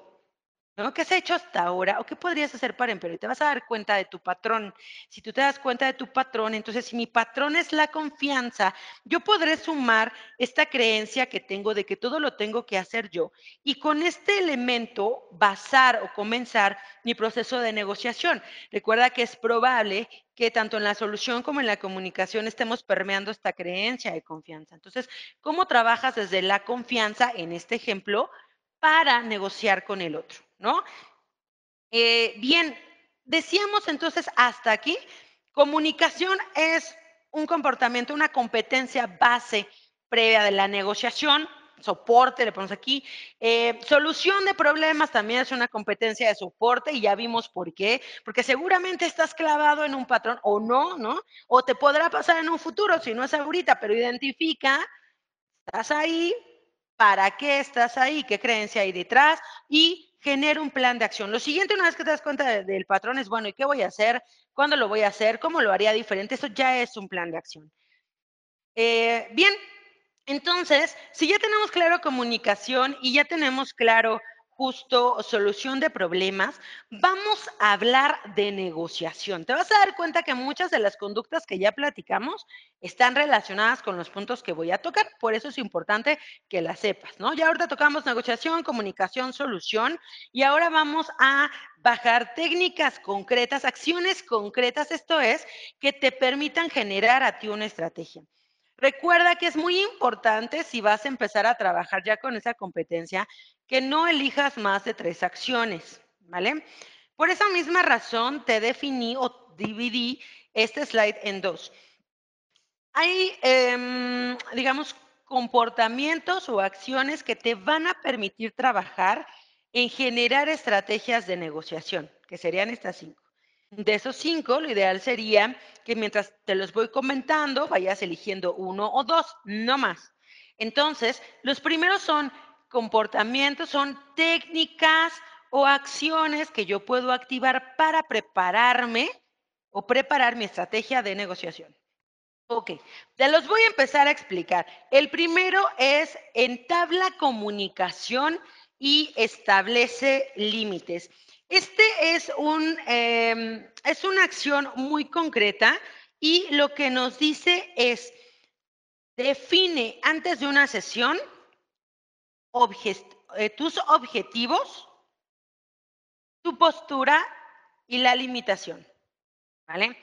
¿Qué has hecho hasta ahora? ¿O qué podrías hacer para empeorar? Te vas a dar cuenta de tu patrón. Si tú te das cuenta de tu patrón, entonces si mi patrón es la confianza, yo podré sumar esta creencia que tengo de que todo lo tengo que hacer yo y con este elemento basar o comenzar mi proceso de negociación. Recuerda que es probable que tanto en la solución como en la comunicación estemos permeando esta creencia de confianza. Entonces, ¿cómo trabajas desde la confianza en este ejemplo para negociar con el otro? ¿no? Eh, bien, decíamos entonces hasta aquí, comunicación es un comportamiento, una competencia base previa de la negociación, soporte, le ponemos aquí. Eh, solución de problemas también es una competencia de soporte y ya vimos por qué, porque seguramente estás clavado en un patrón o no, ¿no? O te podrá pasar en un futuro, si no es ahorita, pero identifica, estás ahí, ¿para qué estás ahí? ¿Qué creencia hay detrás? Y genera un plan de acción. Lo siguiente, una vez que te das cuenta del patrón, es, bueno, ¿y qué voy a hacer? ¿Cuándo lo voy a hacer? ¿Cómo lo haría diferente? Eso ya es un plan de acción. Eh, bien, entonces, si ya tenemos claro comunicación y ya tenemos claro justo solución de problemas, vamos a hablar de negociación. Te vas a dar cuenta que muchas de las conductas que ya platicamos están relacionadas con los puntos que voy a tocar, por eso es importante que las sepas, ¿no? Ya ahorita tocamos negociación, comunicación, solución y ahora vamos a bajar técnicas concretas, acciones concretas, esto es, que te permitan generar a ti una estrategia. Recuerda que es muy importante si vas a empezar a trabajar ya con esa competencia, que no elijas más de tres acciones, ¿vale? Por esa misma razón te definí o dividí este slide en dos. Hay, em, digamos, comportamientos o acciones que te van a permitir trabajar en generar estrategias de negociación, que serían estas cinco. De esos cinco, lo ideal sería que mientras te los voy comentando, vayas eligiendo uno o dos, no más. Entonces, los primeros son comportamientos, son técnicas o acciones que yo puedo activar para prepararme o preparar mi estrategia de negociación. Ok, te los voy a empezar a explicar. El primero es entabla comunicación y establece límites. Este es, un, em, es una acción muy concreta y lo que nos dice es, define antes de una sesión eh, tus objetivos, tu postura y la limitación. ¿Vale?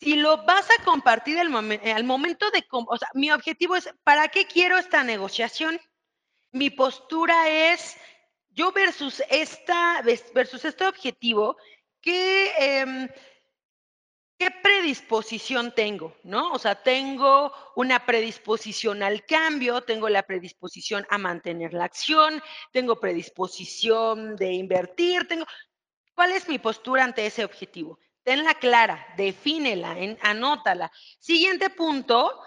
Si lo vas a compartir al, momento de, mi objetivo es, ¿para qué quiero esta negociación? Mi postura es yo versus, esta, versus este objetivo, ¿qué, em, ¿qué predisposición tengo? ¿no? O sea, tengo una predisposición al cambio, tengo la predisposición a mantener la acción, tengo predisposición de invertir, tengo... ¿Cuál es mi postura ante ese objetivo? Tenla clara, defínela, anótala. Siguiente punto,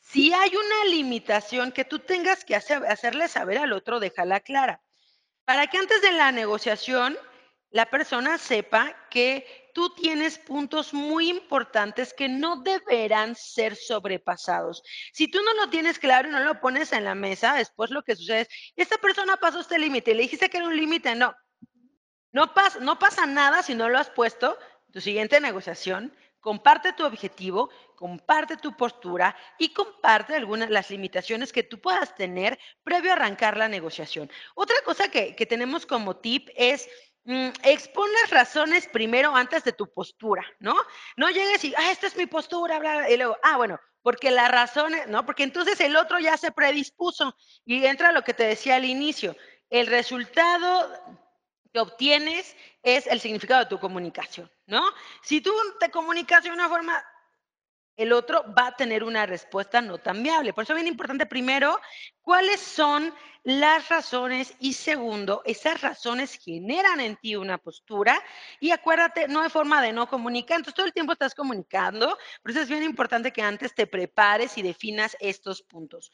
si hay una limitación que tú tengas que hacerle saber al otro, déjala clara para que antes de la negociación la persona sepa que tú tienes puntos muy importantes que no deberán ser sobrepasados. Si tú no lo tienes claro y no lo pones en la mesa, después lo que sucede es, esta persona pasó este límite, le dijiste que era un límite, no. No pasa nada si no lo has puesto. Tu siguiente negociación, comparte tu objetivo, comparte tu postura y comparte algunas las limitaciones que tú puedas tener previo a arrancar la negociación. Otra cosa que, que tenemos como tip es Mm, expon las razones primero antes de tu postura, ¿no? No llegues y, ah, esta es mi postura, bla, y luego, ah, bueno, porque las razones, ¿no? Porque entonces el otro ya se predispuso y entra lo que te decía al inicio. El resultado que obtienes es el significado de tu comunicación, ¿no? Si tú te comunicas de una forma el otro va a tener una respuesta no tan viable. Por eso es bien importante, primero, cuáles son las razones y segundo, esas razones generan en ti una postura y acuérdate, no hay forma de no comunicar, entonces todo el tiempo estás comunicando, por eso es bien importante que antes te prepares y definas estos puntos.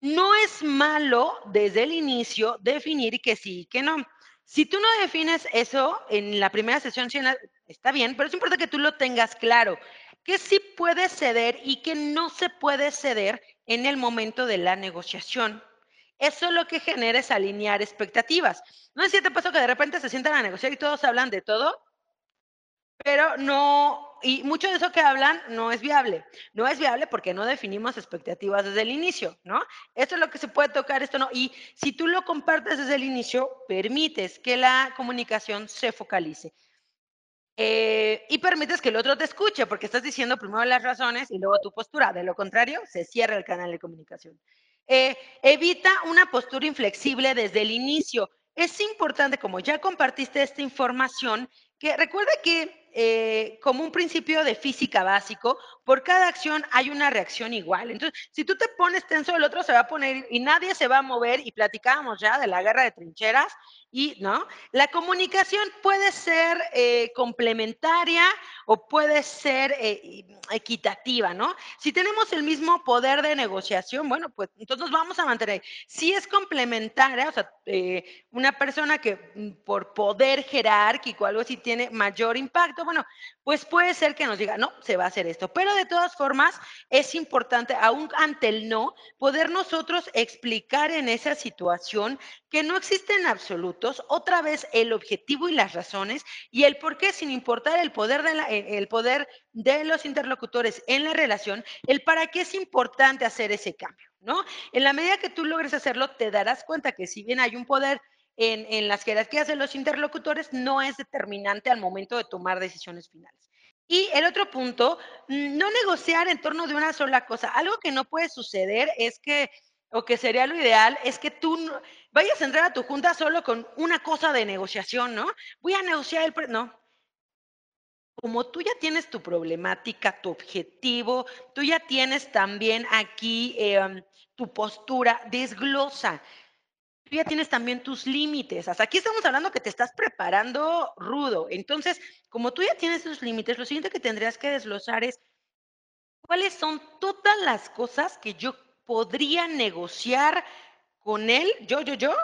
No es malo desde el inicio definir que sí y que no. Si tú no defines eso en la primera sesión, está bien, pero es importante que tú lo tengas claro qué sí puede ceder y qué no se puede ceder en el momento de la negociación. Eso lo que genera es alinear expectativas. No es cierto paso que de repente se sientan a negociar y todos hablan de todo, pero no, y mucho de eso que hablan no es viable. No es viable porque no definimos expectativas desde el inicio, ¿no? Esto es lo que se puede tocar, esto no. Y si tú lo compartes desde el inicio, permites que la comunicación se focalice. Eh, y permites que el otro te escuche, porque estás diciendo primero las razones y luego tu postura. De lo contrario, se cierra el canal de comunicación. Eh, evita una postura inflexible desde el inicio. Es importante, como ya compartiste esta información, que recuerda que eh, como un principio de física básico, por cada acción hay una reacción igual. Entonces, si tú te pones tenso, el otro se va a poner y nadie se va a mover y platicábamos ya de la guerra de trincheras y, ¿no? La comunicación puede ser eh, complementaria o puede ser eh, equitativa, ¿no? Si tenemos el mismo poder de negociación, bueno, pues entonces vamos a mantener. Si es complementaria, o sea, una persona que mm, por poder jerárquico, algo así, tiene mayor impacto, bueno, pues puede ser que nos diga, no, se va a hacer esto. Pero de todas formas, es importante, aún ante el no, poder nosotros explicar en esa situación que no existen absolutos, otra vez el objetivo y las razones y el por qué, sin importar el poder de, la, el poder de los interlocutores en la relación, el para qué es importante hacer ese cambio, ¿no? En la medida que tú logres hacerlo, te darás cuenta que si bien hay un poder en, las jerarquías de los interlocutores no es determinante al momento de tomar decisiones finales. Y el otro punto, mm, no negociar en torno de una sola cosa. Algo que no puede suceder es que, o que sería lo ideal, es que tú vayas a entrar a tu junta solo con una cosa de negociación, ¿no? Voy a negociar el... no, como tú ya tienes tu problemática, tu objetivo, tú ya tienes también aquí em, tu postura, desglosa tú ya tienes también tus límites. Hasta aquí estamos hablando que te estás preparando rudo. Entonces, como tú ya tienes tus límites, lo siguiente que tendrías que desglosar es cuáles son todas las cosas que yo podría negociar con él, yo, yo, yo,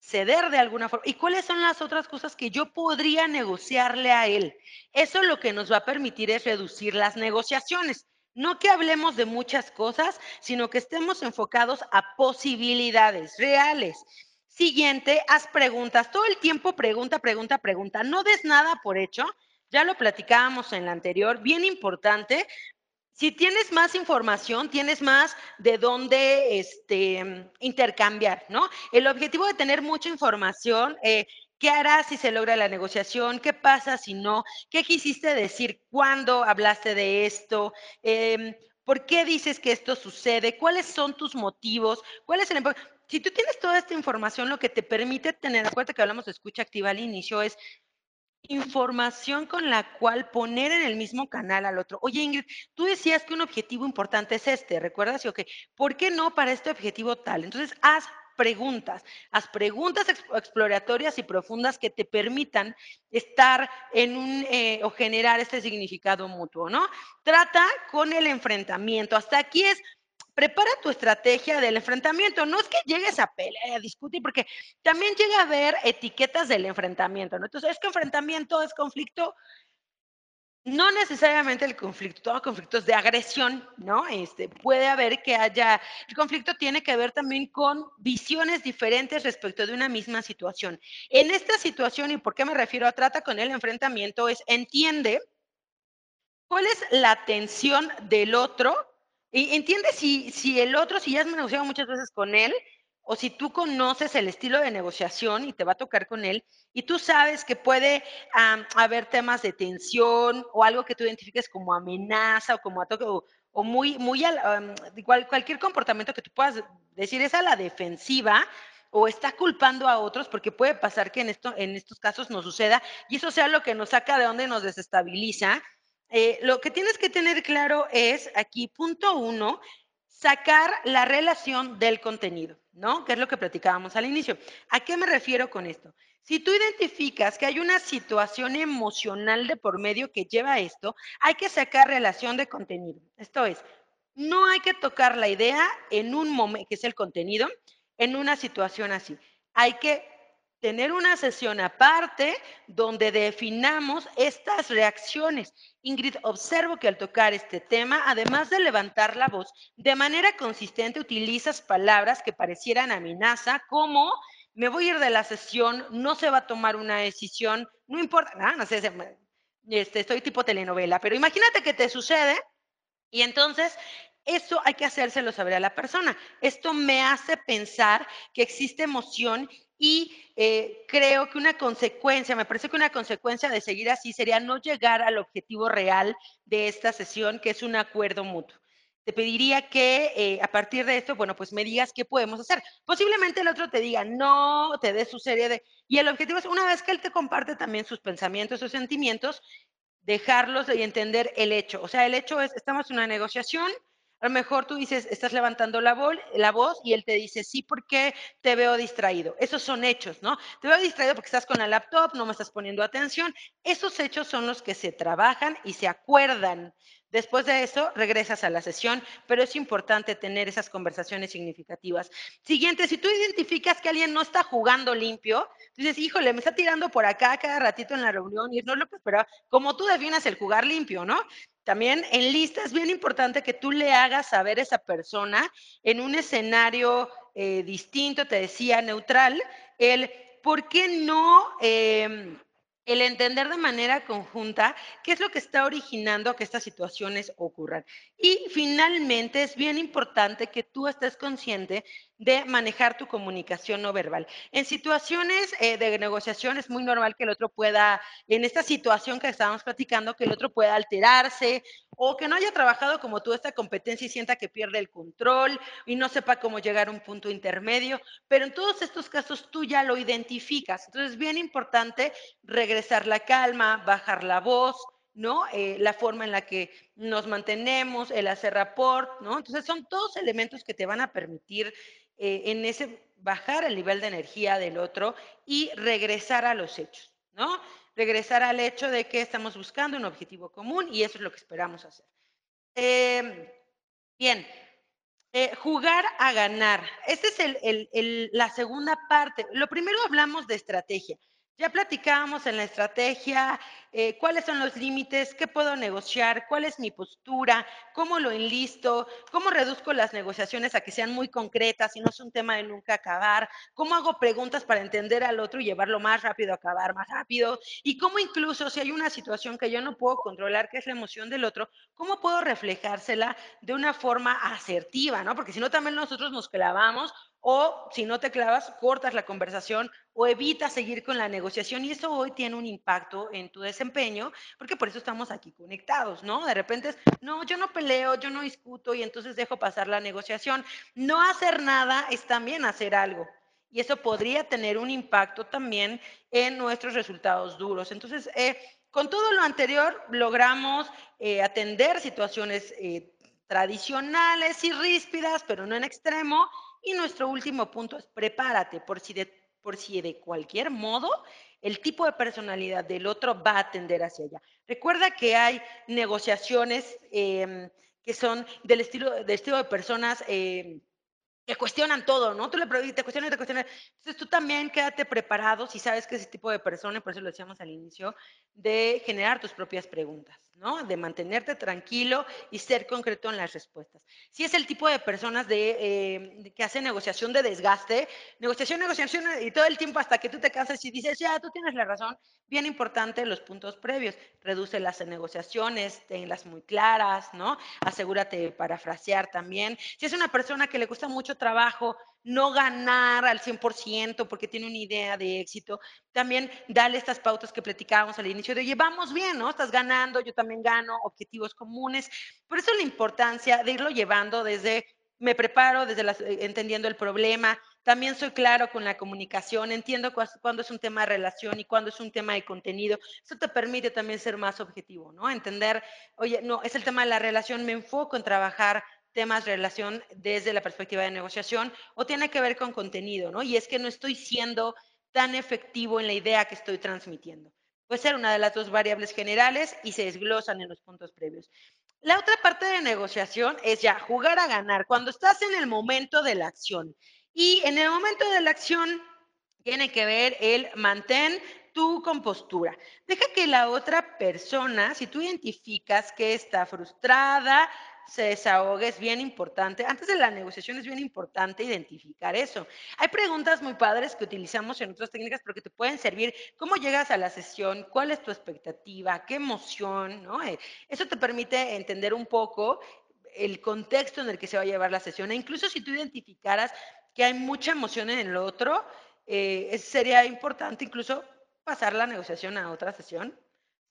ceder de alguna forma. ¿Y cuáles son las otras cosas que yo podría negociarle a él? Eso lo que nos va a permitir es reducir las negociaciones. No que hablemos de muchas cosas, sino que estemos enfocados a posibilidades reales. Siguiente, haz preguntas. Todo el tiempo pregunta, pregunta, pregunta. No des nada por hecho. Ya lo platicábamos en la anterior. Bien importante. Si tienes más información, tienes más de dónde este, intercambiar, ¿no? El objetivo de tener mucha información eh, ¿Qué harás si se logra la negociación? ¿Qué pasa si no? ¿Qué quisiste decir? ¿Cuándo hablaste de esto? Em, ¿Por qué dices que esto sucede? ¿Cuáles son tus motivos? ¿Cuál es el Si tú tienes toda esta información, lo que te permite tener, acuérdate que hablamos de escucha activa al inicio, es información con la cual poner en el mismo canal al otro. Oye, Ingrid, tú decías que un objetivo importante es este, ¿recuerdas? ¿O ¿Por qué no para este objetivo tal? Entonces, haz preguntas, haz preguntas exploratorias y profundas que te permitan estar en un eh, o generar este significado mutuo, ¿no? Trata con el enfrentamiento. Hasta aquí es prepara tu estrategia del enfrentamiento. No es que llegues a pelear, a discutir, porque también llega a haber etiquetas del enfrentamiento, ¿no? Entonces, es que enfrentamiento es conflicto. No necesariamente el conflicto, todo conflicto es de agresión, ¿no? Este, puede haber que haya, el conflicto tiene que ver también con visiones diferentes respecto de una misma situación. En esta situación, ¿y por qué me refiero a trata con el enfrentamiento? Es entiende cuál es la tensión del otro y entiende si, si el otro, si ya has negociado muchas veces con él, o si tú conoces el estilo de negociación y te va a tocar con él, y tú sabes que puede haber temas de tensión o algo que tú identifiques como amenaza o como ataque o, o muy, muy, igual, cualquier comportamiento que tú puedas decir es a la defensiva o está culpando a otros, porque puede pasar que en, esto, en estos casos nos suceda y eso sea lo que nos saca de donde nos desestabiliza eh, lo que tienes que tener claro es aquí, punto uno, sacar la relación del contenido, ¿no? Que es lo que platicábamos al inicio. ¿A qué me refiero con esto? Si tú identificas que hay una situación emocional de por medio que lleva a esto, hay que sacar relación de contenido. Esto es, no hay que tocar la idea en un momento, que es el contenido, en una situación así. Hay que tener una sesión aparte donde definamos estas reacciones. Ingrid, observo que al tocar este tema, además de levantar la voz, de manera consistente utilizas palabras que parecieran amenaza, como me voy a ir de la sesión, no se va a tomar una decisión, no importa, no, sé, este, estoy tipo telenovela, pero imagínate que te sucede y entonces eso hay que hacérselo saber a la persona. Esto me hace pensar que existe emoción y eh, creo que una consecuencia, me parece que una consecuencia de seguir así sería no llegar al objetivo real de esta sesión, que es un acuerdo mutuo. Te pediría que eh, a partir de esto, bueno, pues me digas qué podemos hacer. Posiblemente el otro te diga, no, te dé su serie de... Y el objetivo es, una vez que él te comparte también sus pensamientos, sus sentimientos, dejarlos y entender el hecho. O sea, el hecho es, estamos en una negociación, a lo mejor tú dices, estás levantando la, voz y él te dice, sí, porque te veo distraído. Esos son hechos, ¿no? Te veo distraído porque estás con la laptop, no me estás poniendo atención. Esos hechos son los que se trabajan y se acuerdan. Después de eso, regresas a la sesión, pero es importante tener esas conversaciones significativas. Siguiente, si tú identificas que alguien no está jugando limpio, dices, híjole, me está tirando por acá cada ratito en la reunión y no lo que esperaba, como tú definas el jugar limpio, ¿no? También en lista es bien importante que tú le hagas saber a esa persona en un escenario eh, distinto, te decía, neutral, el por qué no em, el entender de manera conjunta qué es lo que está originando que estas situaciones ocurran. Y finalmente es bien importante que tú estés consciente de manejar tu comunicación no verbal. En situaciones eh, de negociación es muy normal que el otro pueda, en esta situación que estábamos platicando, que el otro pueda alterarse o que no haya trabajado como tú esta competencia y sienta que pierde el control y no sepa cómo llegar a un punto intermedio, pero en todos estos casos tú ya lo identificas. Entonces es bien importante regresar la calma, bajar la voz, ¿no? Eh, la forma en la que nos mantenemos, el hacer rapport, ¿no? Entonces son todos elementos que te van a permitir eh, en ese bajar el nivel de energía del otro y regresar a los hechos, ¿no? Regresar al hecho de que estamos buscando un objetivo común y eso es lo que esperamos hacer. Em, bien, eh, jugar a ganar. Esta es la segunda parte. Lo primero hablamos de estrategia. Ya platicábamos en la estrategia eh, cuáles son los límites, qué puedo negociar, cuál es mi postura, cómo lo enlisto, cómo reduzco las negociaciones a que sean muy concretas y no es un tema de nunca acabar, cómo hago preguntas para entender al otro y llevarlo más rápido, acabar más rápido, y cómo incluso si hay una situación que yo no puedo controlar, que es la emoción del otro, cómo puedo reflejársela de una forma asertiva, ¿no? Porque si no, también nosotros nos clavamos o si no te clavas, cortas la conversación o evitas seguir con la negociación y eso hoy tiene un impacto en tu desempeño, porque por eso estamos aquí conectados, ¿no? De repente es, no, yo no peleo, yo no discuto y entonces dejo pasar la negociación. No hacer nada es también hacer algo. Y eso podría tener un impacto también en nuestros resultados duros. Entonces, eh, con todo lo anterior, logramos eh, atender situaciones eh, tradicionales y ríspidas, pero no en extremo, y nuestro último punto es prepárate por si de, por si de cualquier modo el tipo de personalidad del otro va a tender hacia allá. Recuerda que hay negociaciones em, que son del estilo, del estilo de personas eh, que cuestionan todo, ¿no? Tú le te cuestionan y te cuestionan. Entonces tú también quédate preparado si sabes que ese tipo de persona, y por eso lo decíamos al inicio, de generar tus propias preguntas, ¿no? De mantenerte tranquilo y ser concreto en las respuestas. Si es el tipo de personas de, eh, que hace negociación de desgaste, negociación, negociación y todo el tiempo hasta que tú te cansas y dices, ya, tú tienes la razón, bien importante los puntos previos. Reduce las negociaciones, tenlas muy claras, ¿no? Asegúrate parafrasear también. Si es una persona que le cuesta mucho trabajo no ganar al 100% porque tiene una idea de éxito, también dale estas pautas que platicábamos al inicio de, llevamos bien, ¿no? Estás ganando, yo también gano, objetivos comunes. Por eso la importancia de irlo llevando desde me preparo desde las, eh, entendiendo el problema, también soy claro con la comunicación, entiendo cuándo es un tema de relación y cuándo es un tema de contenido. Eso te permite también ser más objetivo, ¿no? Entender, oye, no, es el tema de la relación, me enfoco en trabajar temas de relación desde la perspectiva de negociación o tiene que ver con contenido, ¿no? Y es que no estoy siendo tan efectivo en la idea que estoy transmitiendo. Puede ser una de las dos variables generales y se desglosan en los puntos previos. La otra parte de negociación es ya jugar a ganar, cuando estás en el momento de la acción. Y en el momento de la acción tiene que ver el mantén tu compostura. Deja que la otra persona, si tú identificas que está frustrada, se desahogue, es bien importante. Antes de la negociación es bien importante identificar eso. Hay preguntas muy padres que utilizamos en otras técnicas porque te pueden servir. ¿Cómo llegas a la sesión? ¿Cuál es tu expectativa? ¿Qué emoción? ¿no? Eh, eso te permite entender un poco el contexto en el que se va a llevar la sesión. E incluso si tú identificaras que hay mucha emoción en el otro, eh, sería importante incluso pasar la negociación a otra sesión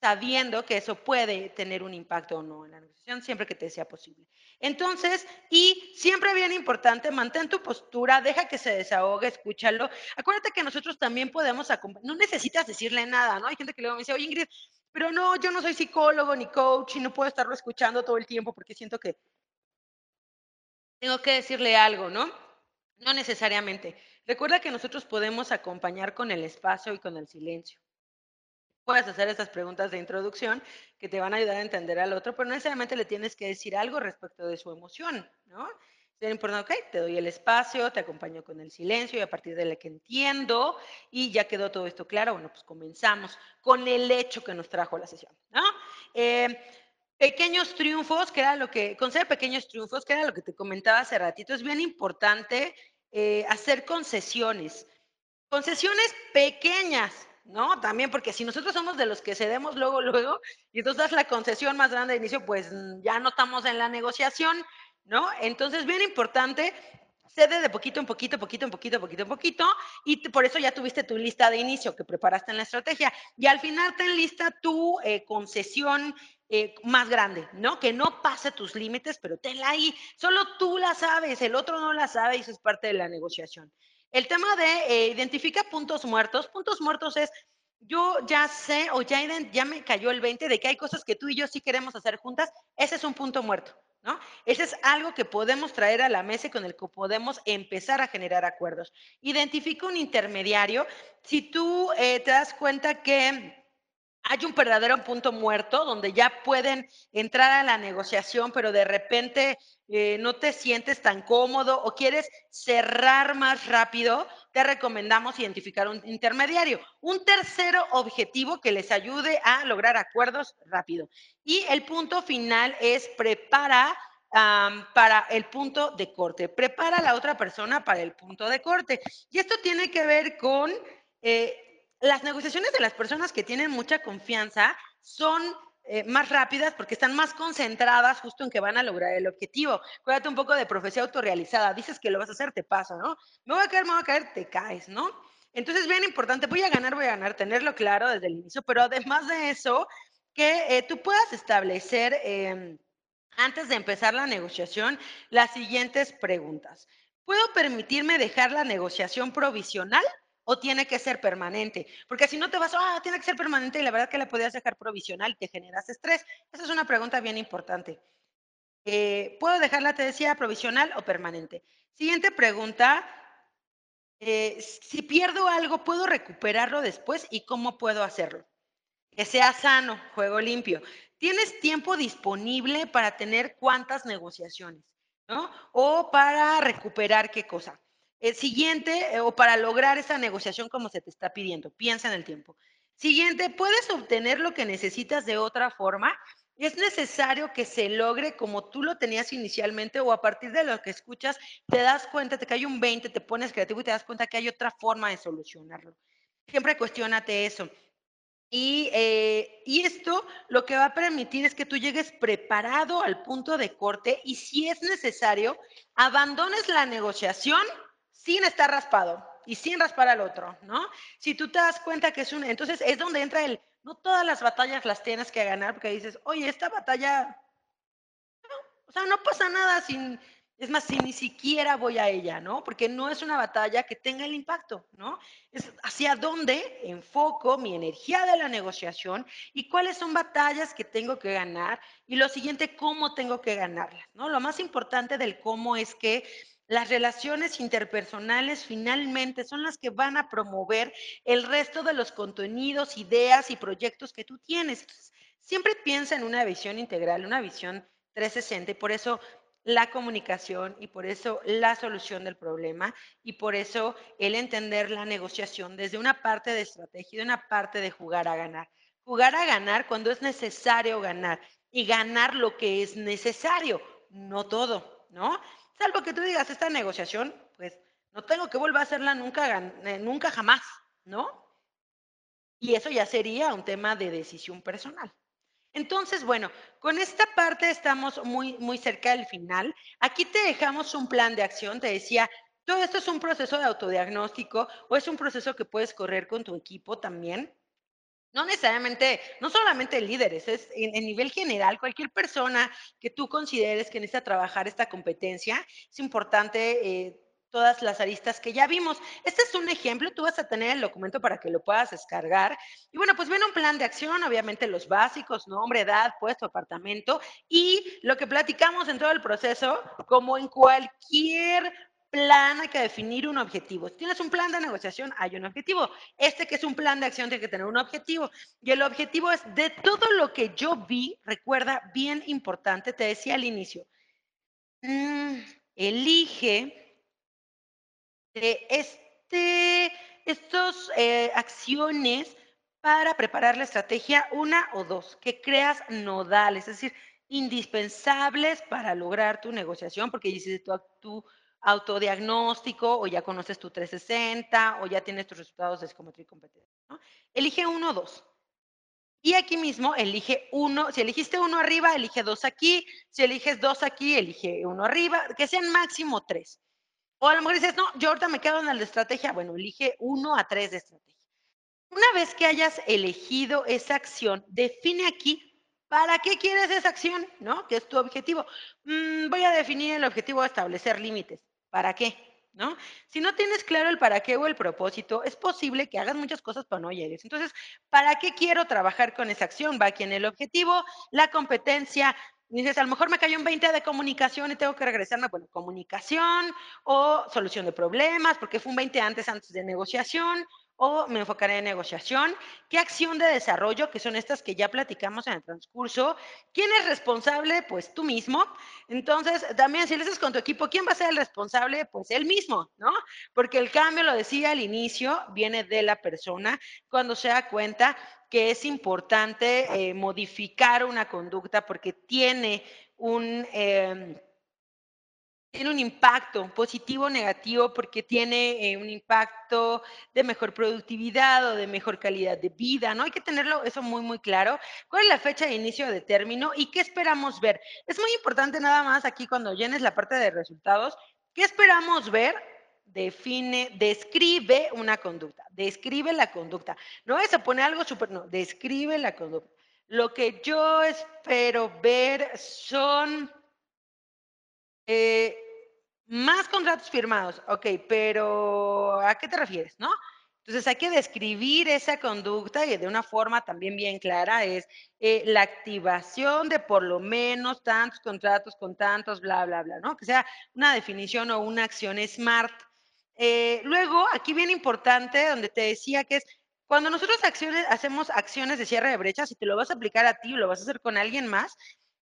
sabiendo que eso puede tener un impacto o no en la negociación, siempre que te sea posible. Entonces, y siempre bien importante, mantén tu postura, deja que se desahogue, escúchalo. Acuérdate que nosotros también podemos acompañar, no necesitas decirle nada, ¿no? Hay gente que luego me dice, oye Ingrid, pero no, yo no soy psicólogo ni coach y no puedo estarlo escuchando todo el tiempo porque siento que tengo que decirle algo, ¿no? No necesariamente. Recuerda que nosotros podemos acompañar con el espacio y con el silencio puedes hacer estas preguntas de introducción que te van a ayudar a entender al otro, pero no necesariamente le tienes que decir algo respecto de su emoción, ¿no? Es importante, ok, te doy el espacio, te acompaño con el silencio y a partir de la que entiendo y ya quedó todo esto claro, bueno, pues comenzamos con el hecho que nos trajo la sesión, ¿no? Eh, pequeños triunfos, que era lo que, conceder pequeños triunfos, que era lo que te comentaba hace ratito, es bien importante eh, hacer concesiones, concesiones pequeñas, ¿no? También porque si nosotros somos de los que cedemos luego, luego, y entonces das la concesión más grande de inicio, pues mm, ya no estamos en la negociación, ¿no? Entonces, bien importante, cede de poquito en poquito, poquito en poquito, poquito en poquito, y por eso ya tuviste tu lista de inicio que preparaste en la estrategia. Y al final ten lista tu eh, concesión eh, más grande, ¿no? Que no pase tus límites, pero tenla ahí. Solo tú la sabes, el otro no la sabe y eso es parte de la negociación. El tema de eh, identifica puntos muertos. Puntos muertos es, yo ya sé o ya, ya me cayó el 20 de que hay cosas que tú y yo sí queremos hacer juntas. Ese es un punto muerto, ¿no? Ese es algo que podemos traer a la mesa y con el que podemos empezar a generar acuerdos. Identifica un intermediario. Si tú eh, te das cuenta que hay un verdadero punto muerto donde ya pueden entrar a la negociación, pero de repente eh, no te sientes tan cómodo o quieres cerrar más rápido, te recomendamos identificar un intermediario. Un tercero objetivo que les ayude a lograr acuerdos rápido. Y el punto final es prepara para el punto de corte. Prepara a la otra persona para el punto de corte. Y esto tiene que ver con... Eh, las negociaciones de las personas que tienen mucha confianza son eh, más rápidas porque están más concentradas justo en que van a lograr el objetivo. Cuídate un poco de profecía autorrealizada. Dices que lo vas a hacer, te pasa, ¿no? Me voy a caer, me voy a caer, te caes, ¿no? Entonces, bien importante, voy a ganar, voy a ganar, tenerlo claro desde el inicio, pero además de eso, que eh, tú puedas establecer, em, antes de empezar la negociación, las siguientes preguntas. ¿Puedo permitirme dejar la negociación provisional? O tiene que ser permanente? Porque si no te vas, ah, tiene que ser permanente y la verdad que la podías dejar provisional, te generas estrés. Esa es una pregunta bien importante. Eh, ¿Puedo dejarla, te decía, provisional o permanente? Siguiente pregunta. Eh, si pierdo algo, ¿puedo recuperarlo después y cómo puedo hacerlo? Que sea sano, juego limpio. ¿tienes tiempo disponible para tener cuántas negociaciones? ¿No? O para recuperar qué cosa. El siguiente, eh, o para lograr esa negociación como se te está pidiendo. Piensa en el tiempo. Siguiente, ¿puedes obtener lo que necesitas de otra forma? ¿Es necesario que se logre como tú lo tenías inicialmente o a partir de lo que escuchas te das cuenta, te cae un 20, te pones creativo y te das cuenta que hay otra forma de solucionarlo? Siempre cuestionate eso. Y, eh, y esto lo que va a permitir es que tú llegues preparado al punto de corte y si es necesario, abandones la negociación sin estar raspado y sin raspar al otro, ¿no? Si tú te das cuenta que es un, entonces es donde entra el, no todas las batallas las tienes que ganar porque dices, oye, esta batalla, no, o sea, no pasa nada sin, es más, si ni siquiera voy a ella, ¿no? Porque no es una batalla que tenga el impacto, ¿no? Es hacia dónde enfoco mi energía de la negociación y cuáles son batallas que tengo que ganar y lo siguiente, cómo tengo que ganarlas, ¿no? Lo más importante del cómo es que las relaciones interpersonales finalmente son las que van a promover el resto de los contenidos, ideas y proyectos que tú tienes. siempre piensa en una visión integral, una visión 360 y por eso la comunicación y por eso la solución del problema y por eso el entender la negociación desde una parte de estrategia y de una parte de jugar a ganar. Jugar a ganar cuando es necesario ganar y ganar lo que es necesario, no todo, ¿no? Salvo que tú digas esta negociación, pues no tengo que volver a hacerla nunca, eh, nunca jamás, ¿no? Y eso ya sería un tema de decisión personal. Entonces, bueno, con esta parte estamos muy, muy cerca del final. Aquí te dejamos un plan de acción. Te decía, todo esto es un proceso de autodiagnóstico o es un proceso que puedes correr con tu equipo también. No necesariamente, no solamente líderes, es en, nivel general, cualquier persona que tú consideres que necesita trabajar esta competencia, es importante eh, todas las aristas que ya vimos. Este es un ejemplo, tú vas a tener el documento para que lo puedas descargar. Y bueno, pues viene un plan de acción, obviamente los básicos, nombre, edad, puesto, apartamento y lo que platicamos en todo el proceso, como en cualquier plan hay que definir un objetivo. Si tienes un plan de negociación, hay un objetivo. Este que es un plan de acción tiene que tener un objetivo. Y el objetivo es de todo lo que yo vi, recuerda, bien importante, te decía al inicio, mm, elige de este, estas eh, acciones para preparar la estrategia, una o dos, que creas nodales, es decir, indispensables para lograr tu negociación, porque tu, tu autodiagnóstico o ya conoces tu 360 o ya tienes tus resultados de psicometría y competencia. ¿no? Elige uno o dos. Y aquí mismo elige uno, si elegiste uno arriba, elige dos aquí, si eliges dos aquí, elige uno arriba, que sean máximo tres. O a lo mejor dices, no, yo ahorita me quedo en el de estrategia. Bueno, elige uno a tres de estrategia. Una vez que hayas elegido esa acción, define aquí para qué quieres esa acción, ¿no? Que es tu objetivo. Mm, voy a definir el objetivo de establecer límites. ¿Para qué? ¿No? Si no tienes claro el para qué o el propósito, es posible que hagas muchas cosas para no llegues. Entonces, ¿para qué quiero trabajar con esa acción? Va aquí en el objetivo, la competencia, Dices, a lo mejor me cayó un 20 de comunicación y tengo que regresarme, bueno, comunicación o solución de problemas, porque fue un 20 antes, antes de negociación, o me enfocaré en negociación. ¿Qué acción de desarrollo, que son estas que ya platicamos en el transcurso? ¿Quién es responsable? Pues tú mismo. Entonces, también si lo haces con tu equipo, ¿quién va a ser el responsable? Pues él mismo, ¿no? Porque el cambio, lo decía al inicio, viene de la persona cuando se da cuenta que es importante eh, modificar una conducta porque tiene un... Eh, tiene un impacto positivo o negativo porque tiene eh, un impacto de mejor productividad o de mejor calidad de vida, ¿no? Hay que tenerlo eso muy, muy claro. ¿Cuál es la fecha de inicio de término y qué esperamos ver? Es muy importante nada más aquí cuando llenes la parte de resultados, ¿qué esperamos ver? Define, describe una conducta, describe la conducta. No es poner algo súper, no, describe la conducta. Lo que yo espero ver son eh, más contratos firmados, ok, pero ¿a qué te refieres, no? Entonces hay que describir esa conducta y de una forma también bien clara es eh, la activación de por lo menos tantos contratos con tantos, bla, bla, bla, ¿no? Que sea una definición o una acción smart. Eh, luego, aquí bien importante, donde te decía que es Cuando nosotros acciones, hacemos acciones de cierre de brechas, si te lo vas a aplicar a ti o lo vas a hacer con alguien más,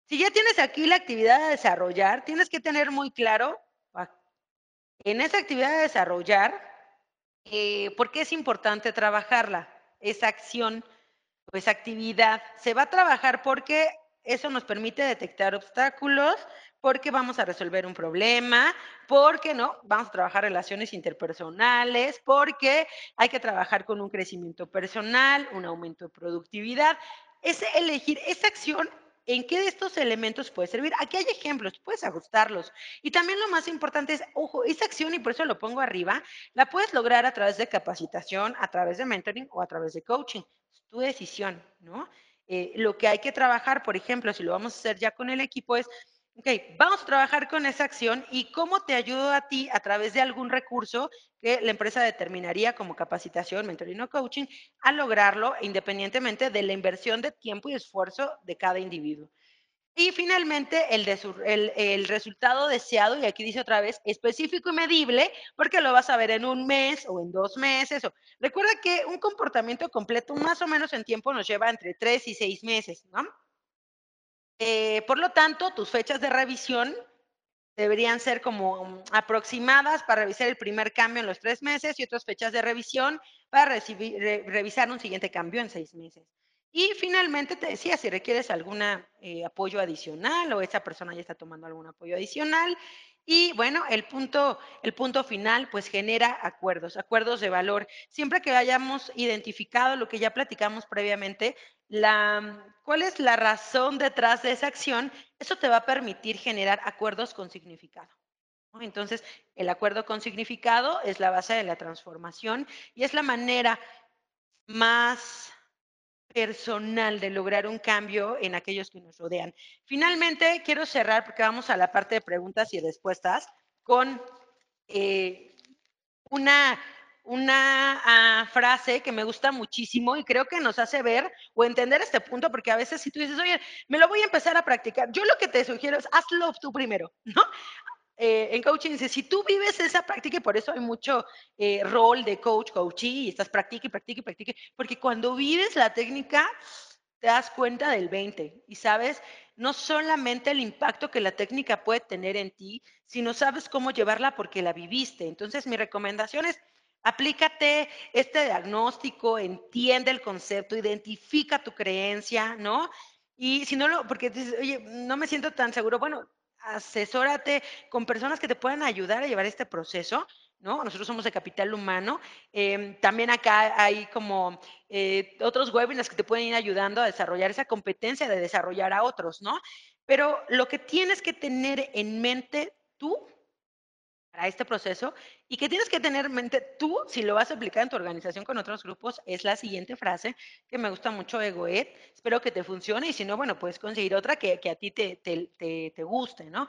si ya tienes aquí la actividad a desarrollar, tienes que tener muy claro en esa actividad de desarrollar eh, por qué es importante trabajarla, esa acción o esa actividad. Se va a trabajar porque eso nos permite detectar obstáculos, porque vamos a resolver un problema, porque no, vamos a trabajar relaciones interpersonales, porque hay que trabajar con un crecimiento personal, un aumento de productividad. Es elegir esa acción ¿En qué de estos elementos puede servir? Aquí hay ejemplos, puedes ajustarlos. Y también lo más importante es, ojo, esa acción, y por eso lo pongo arriba, la puedes lograr a través de capacitación, a través de mentoring o a través de coaching. Es tu decisión, ¿no? Eh, lo que hay que trabajar, por ejemplo, si lo vamos a hacer ya con el equipo, es, ok, vamos a trabajar con esa acción y cómo te ayudo a ti a través de algún recurso que la empresa determinaría como capacitación, mentoring o coaching, a lograrlo independientemente de la inversión de tiempo y esfuerzo de cada individuo. Y finalmente, el, el, resultado deseado, y aquí dice otra vez, específico y medible, porque lo vas a ver en un mes o en dos meses. Recuerda que un comportamiento completo, más o menos en tiempo, nos lleva entre tres y seis meses, ¿no? Eh, por lo tanto, tus fechas de revisión deberían ser como aproximadas para revisar el primer cambio en los tres meses y otras fechas de revisión para revisar un siguiente cambio en seis meses. Y finalmente te decía, si requieres algún eh, apoyo adicional o esa persona ya está tomando algún apoyo adicional. Y bueno, el punto, el punto final, pues genera acuerdos, acuerdos de valor. Siempre que hayamos identificado lo que ya platicamos previamente, la, cuál es la razón detrás de esa acción, eso te va a permitir generar acuerdos con significado. Entonces, el acuerdo con significado es la base de la transformación y es la manera más personal de lograr un cambio en aquellos que nos rodean. Finalmente, quiero cerrar porque vamos a la parte de preguntas y respuestas con eh, una, una uh, frase que me gusta muchísimo y creo que nos hace ver o entender este punto, porque a veces si tú dices, oye, me lo voy a empezar a practicar, yo lo que te sugiero es hazlo tú primero, ¿no? Eh, en coaching dice, si tú vives esa práctica, y por eso hay mucho eh, rol de coach, coachee, y estás practique, practique, practique, porque cuando vives la técnica, te das cuenta del 20 y sabes no solamente el impacto que la técnica puede tener en ti, sino sabes cómo llevarla porque la viviste. Entonces, mi recomendación es, aplícate este diagnóstico, entiende el concepto, identifica tu creencia, ¿no? Y si no lo, porque dices, oye, no me siento tan seguro, bueno, asesórate con personas que te puedan ayudar a llevar este proceso, ¿no? Nosotros somos de capital humano. Eh, también acá hay como eh, otros webinars que te pueden ir ayudando a desarrollar esa competencia de desarrollar a otros, ¿no? Pero lo que tienes que tener en mente tú para este proceso y que tienes que tener en mente tú, si lo vas a aplicar en tu organización con otros grupos, es la siguiente frase que me gusta mucho de Goethe. Espero que te funcione y si no, bueno, puedes conseguir otra que, que a ti te, te, te, te guste, ¿no?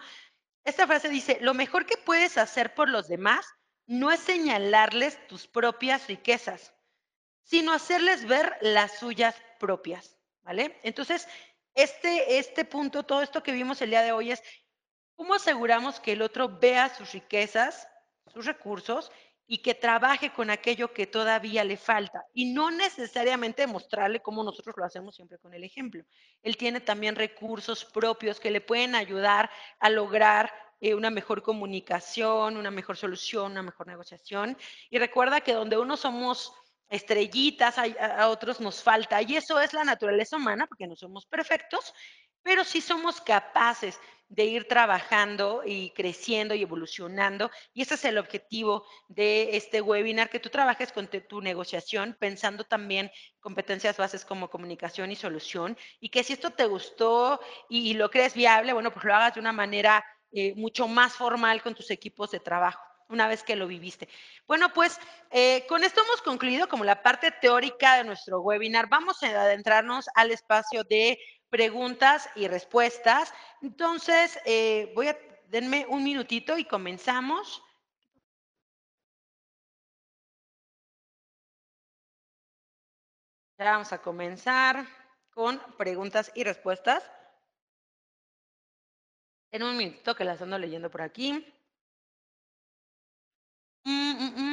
Esta frase dice, lo mejor que puedes hacer por los demás no es señalarles tus propias riquezas, sino hacerles ver las suyas propias, ¿vale? Entonces, este, este punto, todo esto que vimos el día de hoy es ¿Cómo aseguramos que el otro vea sus riquezas, sus recursos y que trabaje con aquello que todavía le falta? Y no necesariamente mostrarle cómo nosotros lo hacemos siempre con el ejemplo. Él tiene también recursos propios que le pueden ayudar a lograr eh, una mejor comunicación, una mejor solución, una mejor negociación. Y recuerda que donde uno somos estrellitas, a, a otros nos falta. Y eso es la naturaleza humana, porque no somos perfectos, pero sí somos capaces de ir trabajando y creciendo y evolucionando. Y ese es el objetivo de este webinar, que tú trabajes con tu negociación pensando también competencias bases como comunicación y solución. Y que si esto te gustó y, lo crees viable, bueno, pues lo hagas de una manera eh, mucho más formal con tus equipos de trabajo una vez que lo viviste. Bueno, pues eh, con esto hemos concluido como la parte teórica de nuestro webinar. Vamos a adentrarnos al espacio de preguntas y respuestas. Entonces, eh, voy a, denme un minutito y comenzamos. Ya vamos a comenzar con preguntas y respuestas. En un minutito que las ando leyendo por aquí. Mm, mm, mm.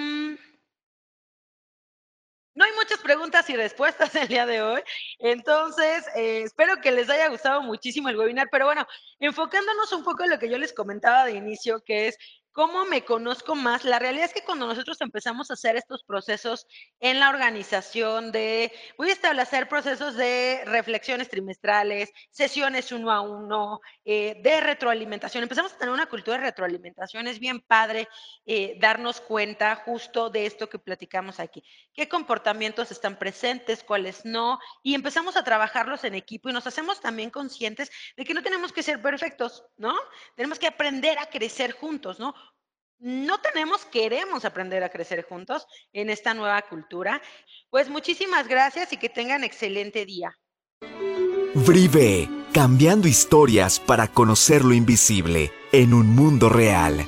Preguntas y respuestas el día de hoy. Entonces, eh, espero que les haya gustado muchísimo el webinar, pero bueno, enfocándonos un poco en lo que yo les comentaba de inicio, que es ¿Cómo me conozco más? La realidad es que cuando nosotros empezamos a hacer estos procesos en la organización de, voy a establecer procesos de reflexiones trimestrales, sesiones uno a uno, eh, de retroalimentación, empezamos a tener una cultura de retroalimentación, es bien padre eh, darnos cuenta justo de esto que platicamos aquí, qué comportamientos están presentes, cuáles no, y empezamos a trabajarlos en equipo y nos hacemos también conscientes de que no tenemos que ser perfectos, ¿no? Tenemos que aprender a crecer juntos, ¿no? No tenemos, queremos aprender a crecer juntos en esta nueva cultura. Pues muchísimas gracias y que tengan excelente día. Brive, cambiando historias para conocer lo invisible en un mundo real.